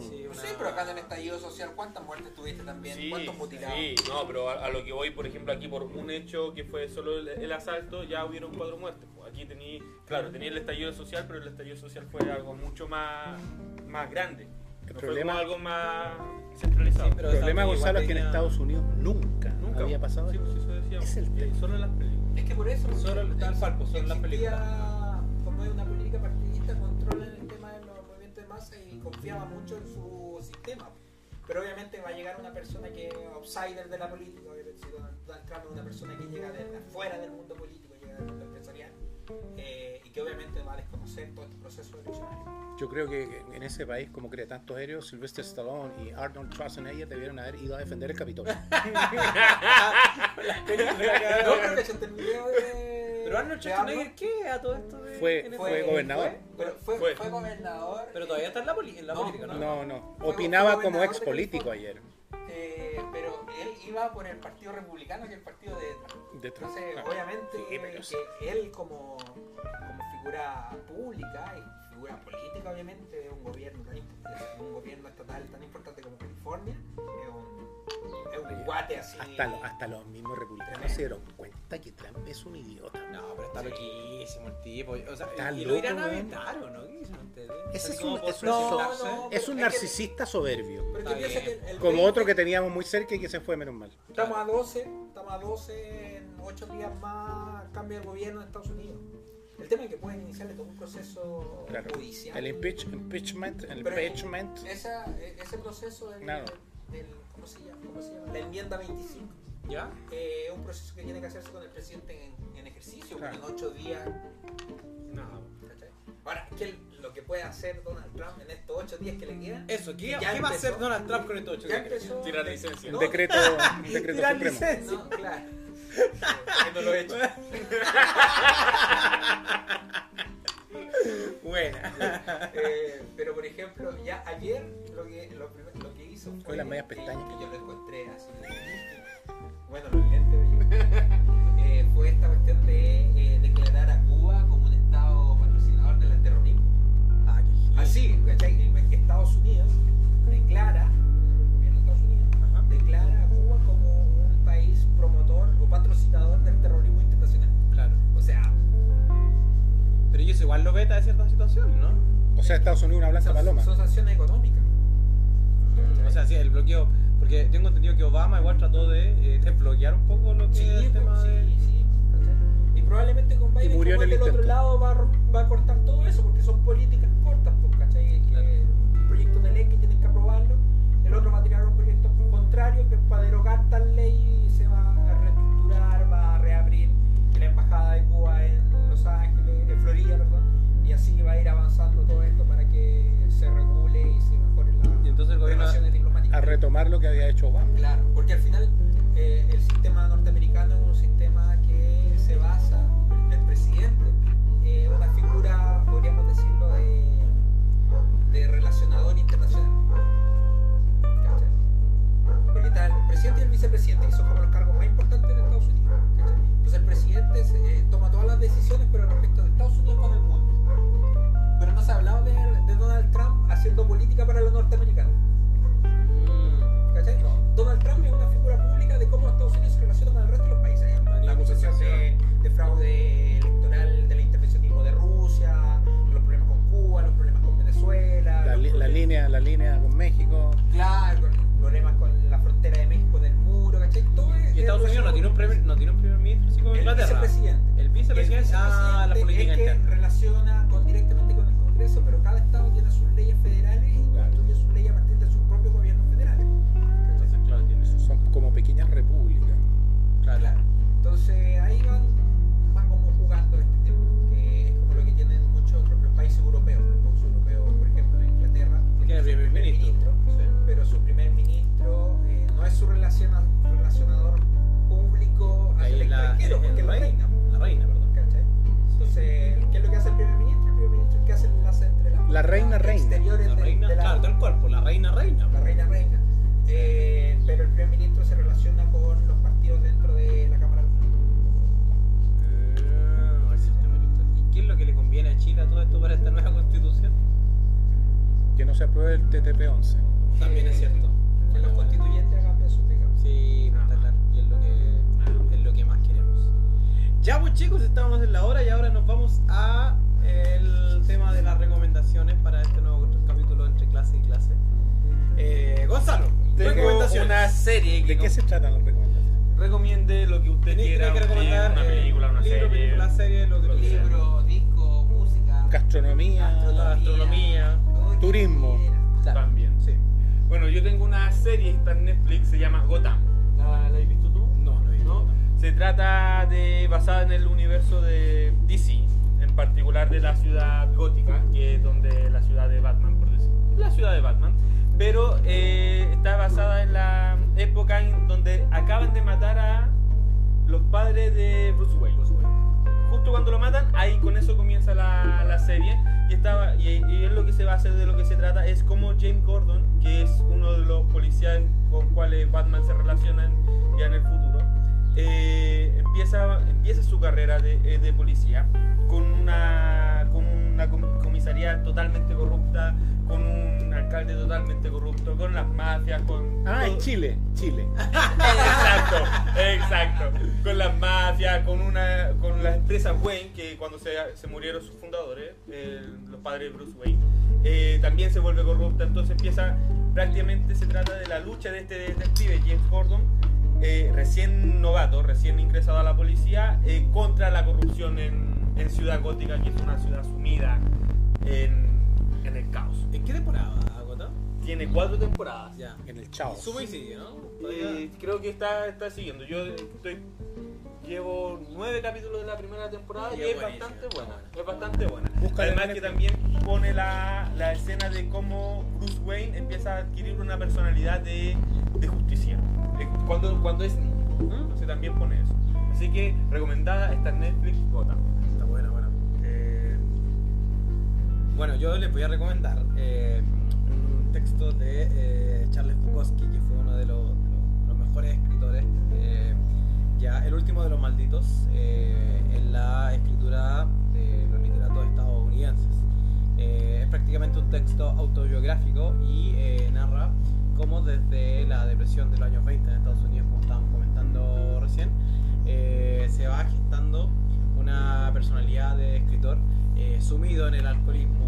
Sí, una- Sí, pero acá en el estallido social, ¿cuántas muertes tuviste también? Sí, ¿Cuántos mutilados? sí, no, pero a, a lo que voy, por ejemplo, aquí por un hecho que fue solo el, el asalto, ya hubieron cuatro muertes. pues. Aquí tenía, claro, tenía el estallido social, pero el estallido social fue algo mucho más, más grande. El No problema- fue como algo más centralizado. Sí, pero El problema, Gonzalo, es que en Estados Unidos nunca, Nunca había pasado Sí, eso. pues eso decíamos. Es el Eh. Solo en las películas. Es que por eso. Solo tal cual, solo en las existía, Como una confiaba mucho en su sistema. Pero obviamente va a llegar una persona que es outsider de la política. Obviamente, Donald Trump es una persona que llega de afuera del mundo político, llega del mundo empresarial. eh, que obviamente va a desconocer todo este proceso eleccionario. Yo creo que en ese país, como cree tantos héroes, Sylvester Stallone y Arnold Schwarzenegger debieron haber ido a defender el Capitolio. No, pero cachaste el video de. Pero Arnold Schwarzenegger? ¿qué a todo esto de Fue- el- fue gobernador. Pero fue, Fue. fue gobernador. Pero todavía está en la, poli- en la No, política, ¿no? No, no. Fue- Opinaba fue como ex político ayer. Eh, pero él iba por el partido republicano que el partido de Trump. De Trump, Entonces, claro. obviamente, Sí, pero que él como, como figura pública y figura política, obviamente, de un gobierno, tan de un gobierno estatal tan importante como California, es un, es un Oye, guate así. Hasta, lo- hasta los mismos republicanos se dieron cuenta que Trump es un idiota. No, pero está Sí. loquísimo el tipo. O sea, Está y lo irán loco, a vetar o no? Ese es un- es un- presentarse. no, Es un Es que- narcisista soberbio. Pero que piensa bien. que el Como 20 otro que teníamos muy cerca y que se fue menos mal. Estamos a 12, estamos a 12, en 8 días más cambia el gobierno de Estados Unidos. El tema es que pueden iniciarle todo un proceso Claro. judicial. El impeach- impeachment, el impeachment. Esa, e- ese proceso del, Claro. del- ¿cómo, se llama? ¿cómo se llama? La enmienda 25 ¿Ya? eh, es un proceso que tiene que hacerse con el presidente en, en ejercicio, Claro. en 8 días. No. ¿cachai? Ahora, ¿qué lo que puede hacer Donald Trump en estos 8 días que le quedan? Eso, ¿qué, Ya qué va a hacer. Donald Trump con estos ocho días? empezó. Tirar licencia. Un No, decreto, un decreto Tirar supremo. licencia. No, claro. que no lo he hecho. Buena. Eh, pero por ejemplo, ya ayer lo que, lo, primer- lo que hizo fue. Las medias que- pestañas. Que yo lo encontré así. Bueno, los lentes. Eh, fue esta cuestión de eh, declarar a Cuba como un estado patrocinador del terrorismo. Ah. Así, que Estados Unidos declara, el gobierno de Estados Unidos, Ajá. declara a Cuba como un país promotor o patrocinador del terrorismo internacional. Claro. O sea, Pero ellos igual lo veta de ciertas situaciones, ¿no? O sea, Estados Unidos una blanca son, paloma. son sanciones económicas. O sea, sí, el bloqueo. Porque tengo entendido que Obama igual trató de eh, desbloquear un poco lo que Sí, es el tema sí, de. sí. Y probablemente con Biden, como en es el del otro lado, va a, va a cortar todo eso porque son políticas cortas, pues, ¿cachai? Que Claro. un proyecto de ley que tienen que aprobarlo, el otro va a tirar un proyecto contrario que para derogar tal ley se va a reestructurar, va a reabrir la embajada de Cuba en Los Ángeles, en Florida, perdón, y así va a ir avanzando todo esto para que se regule y se entonces el gobierno-. A retomar lo que había hecho Obama. Claro, porque al final eh, el sistema norteamericano es un sistema que se basa del presidente, eh, una figura, Gastronomía. La astronomía. todo lo que Turismo. Claro. También. Sí. Bueno, yo tengo una serie que está en Netflix, se llama Gotham. ¿La, la has visto tú? No, no he visto. ¿No? Se trata de basada en el universo de DC, en particular de la ciudad gótica, que es donde la ciudad de Batman, por decir, la ciudad de Batman, pero eh, está basada en la época en donde acaban de matar a los padres de Bruce Wayne. Justo cuando lo matan, ahí con eso comienza la, la serie. Y, estaba, y, y es lo que se va a hacer de lo que se trata, es como James Gordon, que es uno de los policías con cuales Batman se relaciona en- ya en el futuro, eh, empieza, empieza su carrera de, eh, de policía con una, con una comisaría totalmente corrupta, con un alcalde totalmente corrupto, con las mafias, con... Ah, en todo- Chile, Chile. Exacto, exacto. Con las mafias, con una, con las empresas Wayne, que cuando se, se murieron sus fundadores, eh, los padres de Bruce Wayne, eh, también se vuelve corrupta. Entonces empieza, prácticamente se trata de la lucha de este detective James Gordon, eh, recién novato, recién ingresado a la policía, eh, contra la corrupción en, en Ciudad Gótica, que es una ciudad sumida en, en el caos. ¿En qué temporada? Tiene cuatro temporadas. Ya. En el Chao. Suma y sigue, ¿no? Eh, creo que está, está siguiendo. Yo estoy llevo nueve capítulos de la primera temporada Y es bastante buena. Es bastante buena. En Además que también pone la, la escena de cómo Bruce Wayne empieza a adquirir una personalidad de, de justicia. Eh, Cuando, cuando es niño. Entonces también pone eso. Así que recomendada está en Netflix Gota. Bueno, yo les voy a recomendar eh, un texto de eh, Charles Bukowski, que fue uno de los, mejores escritores, eh, ya el último de los malditos, en la escritura de los literatos estadounidenses. Es prácticamente un texto autobiográfico y narra cómo desde la depresión de los años 20 en Estados Unidos, como estábamos comentando recién, se va gestando una personalidad de escritor sumido en el alcoholismo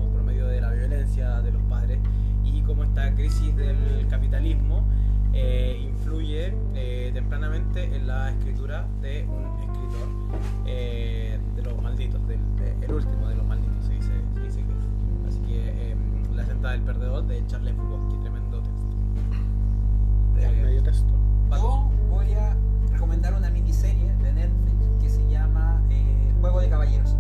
violencia de los padres y cómo esta crisis del capitalismo eh, influye eh, tempranamente en la escritura de un escritor eh, de los malditos, del, de- el último de los malditos, se dice, se dice que. Así que eh, La senda del perdedor de Charles Bukowski, tremendo texto. Eh, medio texto. Yo voy a recomendar una miniserie de Netflix que se llama eh, Juego de Caballeros.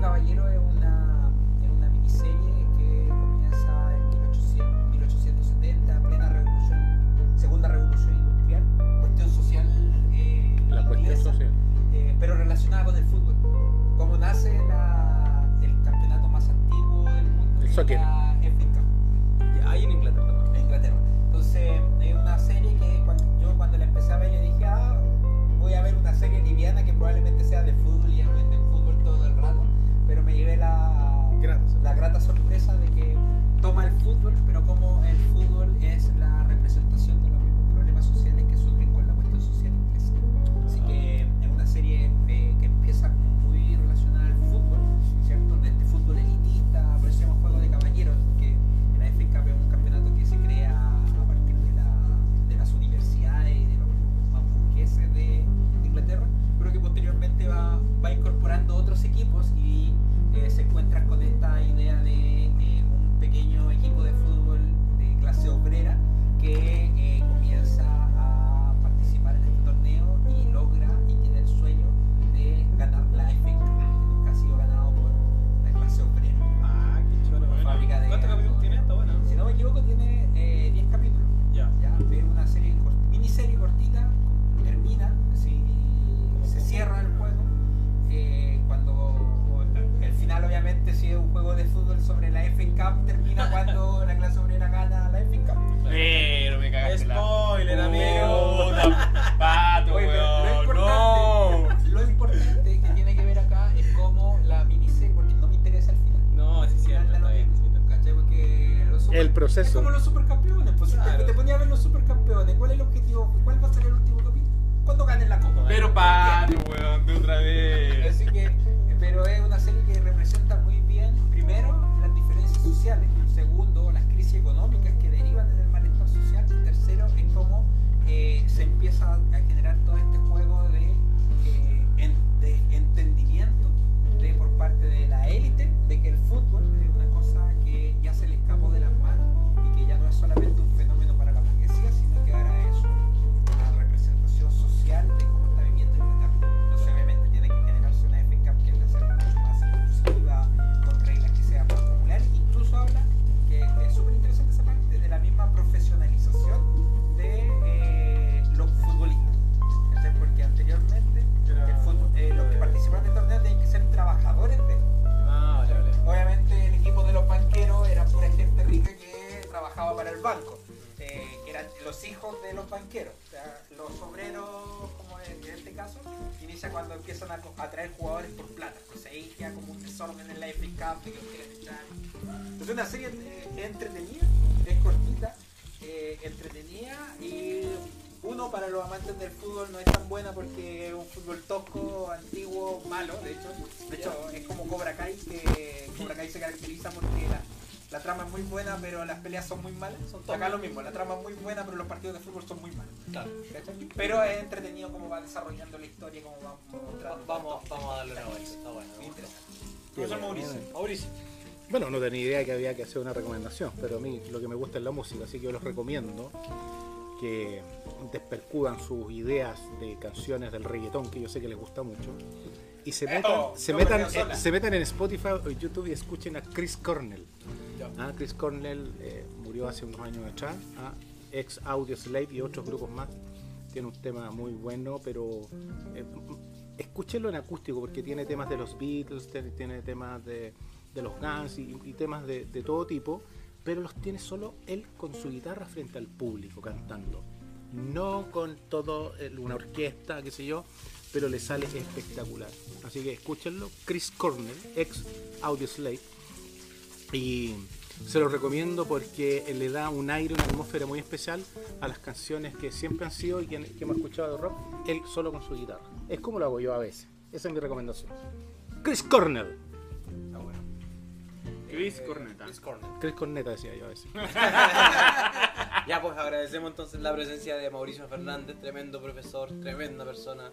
Caballero es una, es una miniserie que comienza en 1800, 1870, plena revolución, segunda revolución industrial, cuestión social. eh, La cuestión inglesa, social. eh, pero relacionada con el fútbol. Como nace la- el campeonato más antiguo del mundo, El soccer. Super- Kai, que Cobra Kai se caracteriza porque la, la trama es muy buena, pero las peleas son muy malas. Acá lo mismo, la trama es muy buena, pero los partidos de fútbol son muy malos. Pero es entretenido cómo va desarrollando la historia, cómo va mostrando. Vamos, vamos a darle una vuelta. Está bueno. Muy interesante. Profesor Mauricio. Mauricio. Bueno, no tenía idea que había que hacer una recomendación, pero a mí lo que me gusta es la música, así que yo los recomiendo que despercudan sus ideas de canciones del reggaetón, que yo sé que les gusta mucho, y se metan, Ejo, se no metan, sola. se metan en Spotify o YouTube y escuchen a Chris Cornell. Ah, Chris Cornell eh, murió hace unos años atrás, ah, ex Audio Slave y otros grupos más. Tiene un tema muy bueno, pero eh, escúchenlo en acústico porque tiene temas de los Beatles, tiene, tiene temas de, de los Guns y, y temas de, de todo tipo, pero los tiene solo él con su guitarra frente al público cantando. No con todo el- una orquesta, qué sé yo, pero le sale espectacular. Así que escúchenlo. Chris Cornell, ex Audio Slave. Y se lo recomiendo porque le da un aire, una atmósfera muy especial a las canciones que siempre han sido y que, que hemos escuchado de rock, él solo con su guitarra. Es como lo hago yo a veces. Esa es mi recomendación. Chris Cornell. Bueno. Chris Corneta. Chris Cornell. Chris Corneta decía yo a veces. Ya, pues agradecemos entonces la presencia de Mauricio Fernández, tremendo profesor, tremenda persona,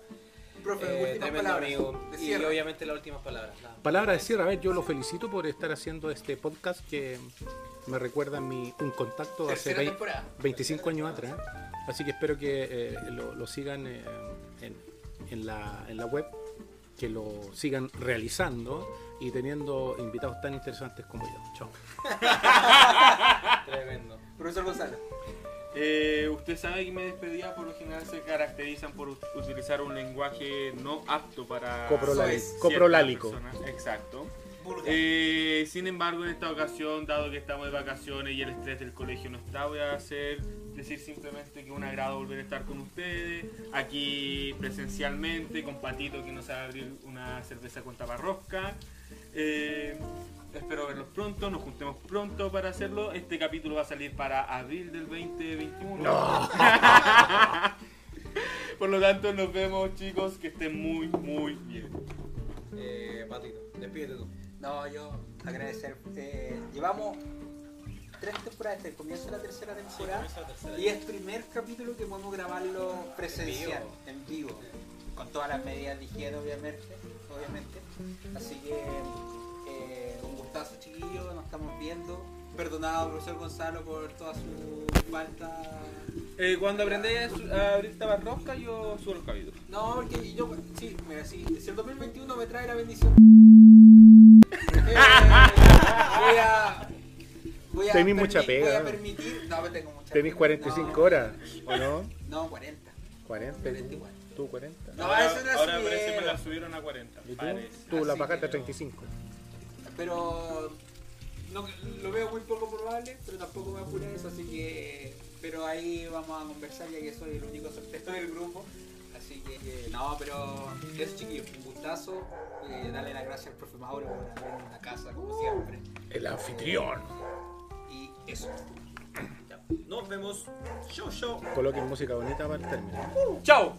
Profe, eh, últimas tremendo palabras. amigo. de Y obviamente las últimas palabras. nada. Palabra de cierre, a ver, yo lo felicito por estar haciendo este podcast que me recuerda mi, un contacto de hace Tercera vei- temporada. 25 años atrás. Así que espero que eh, lo, lo sigan eh, en, en la, en la web, que lo sigan realizando y teniendo invitados tan interesantes como yo. Chao. Tremendo. Profesor Gonzalo. Eh, usted sabe que me despedía por lo general se caracterizan por ut- utilizar un lenguaje no apto para coprolálico. Exacto. Eh, sin embargo, en esta ocasión, dado que estamos de vacaciones y el estrés del colegio no está, voy a hacer decir simplemente que un agrado volver a estar con ustedes aquí presencialmente con Patito que nos va a abrir una cerveza con taparrosca. Eh, espero verlos pronto, nos juntemos pronto para hacerlo. Este capítulo va a salir para abril del 2021. Por lo tanto, nos vemos chicos, que estén muy, muy bien. Eh, Patito, despídete tú. No, yo agradecer. eh, llevamos tres temporadas desde el comienzo de la tercera temporada. la tercera. y es primer capítulo que podemos grabarlo presencial, en vivo. Con todas las medidas de higiene, obviamente. obviamente. Así que eh, gustazo, chiquillos. Nos estamos viendo. Perdonado, profesor Gonzalo, por toda su falta. Eh, cuando aprendáis a, abrir taparrosca, yo subo los capítulos. No, porque yo, sí, mira, sí, si el 2021 me trae la bendición. Eh, voy a. Voy a Tenís mucha pega, Voy a permitir. No, tengo mucha Tenés pega. 45 No, horas, ¿o no? No, 40. 40. ¿y 40 tú? igual. ¿Tú 40? No, ahora eso no es ahora parece que me la subieron a 40. ¿Y tú? Parece. Tú la Así bajaste a que- 35. Pero no, lo veo muy poco probable, pero tampoco me apura eso, así que. Pero ahí vamos a conversar ya que soy el único soltero del grupo. Así que, eh, no, pero eso chiquillos, un gustazo. Eh, darle las gracias al profe Mauro por abrirnos la casa, como siempre. El anfitrión. Y eso. Nos vemos. Show, show. Coloquen música bonita para el término. Chao.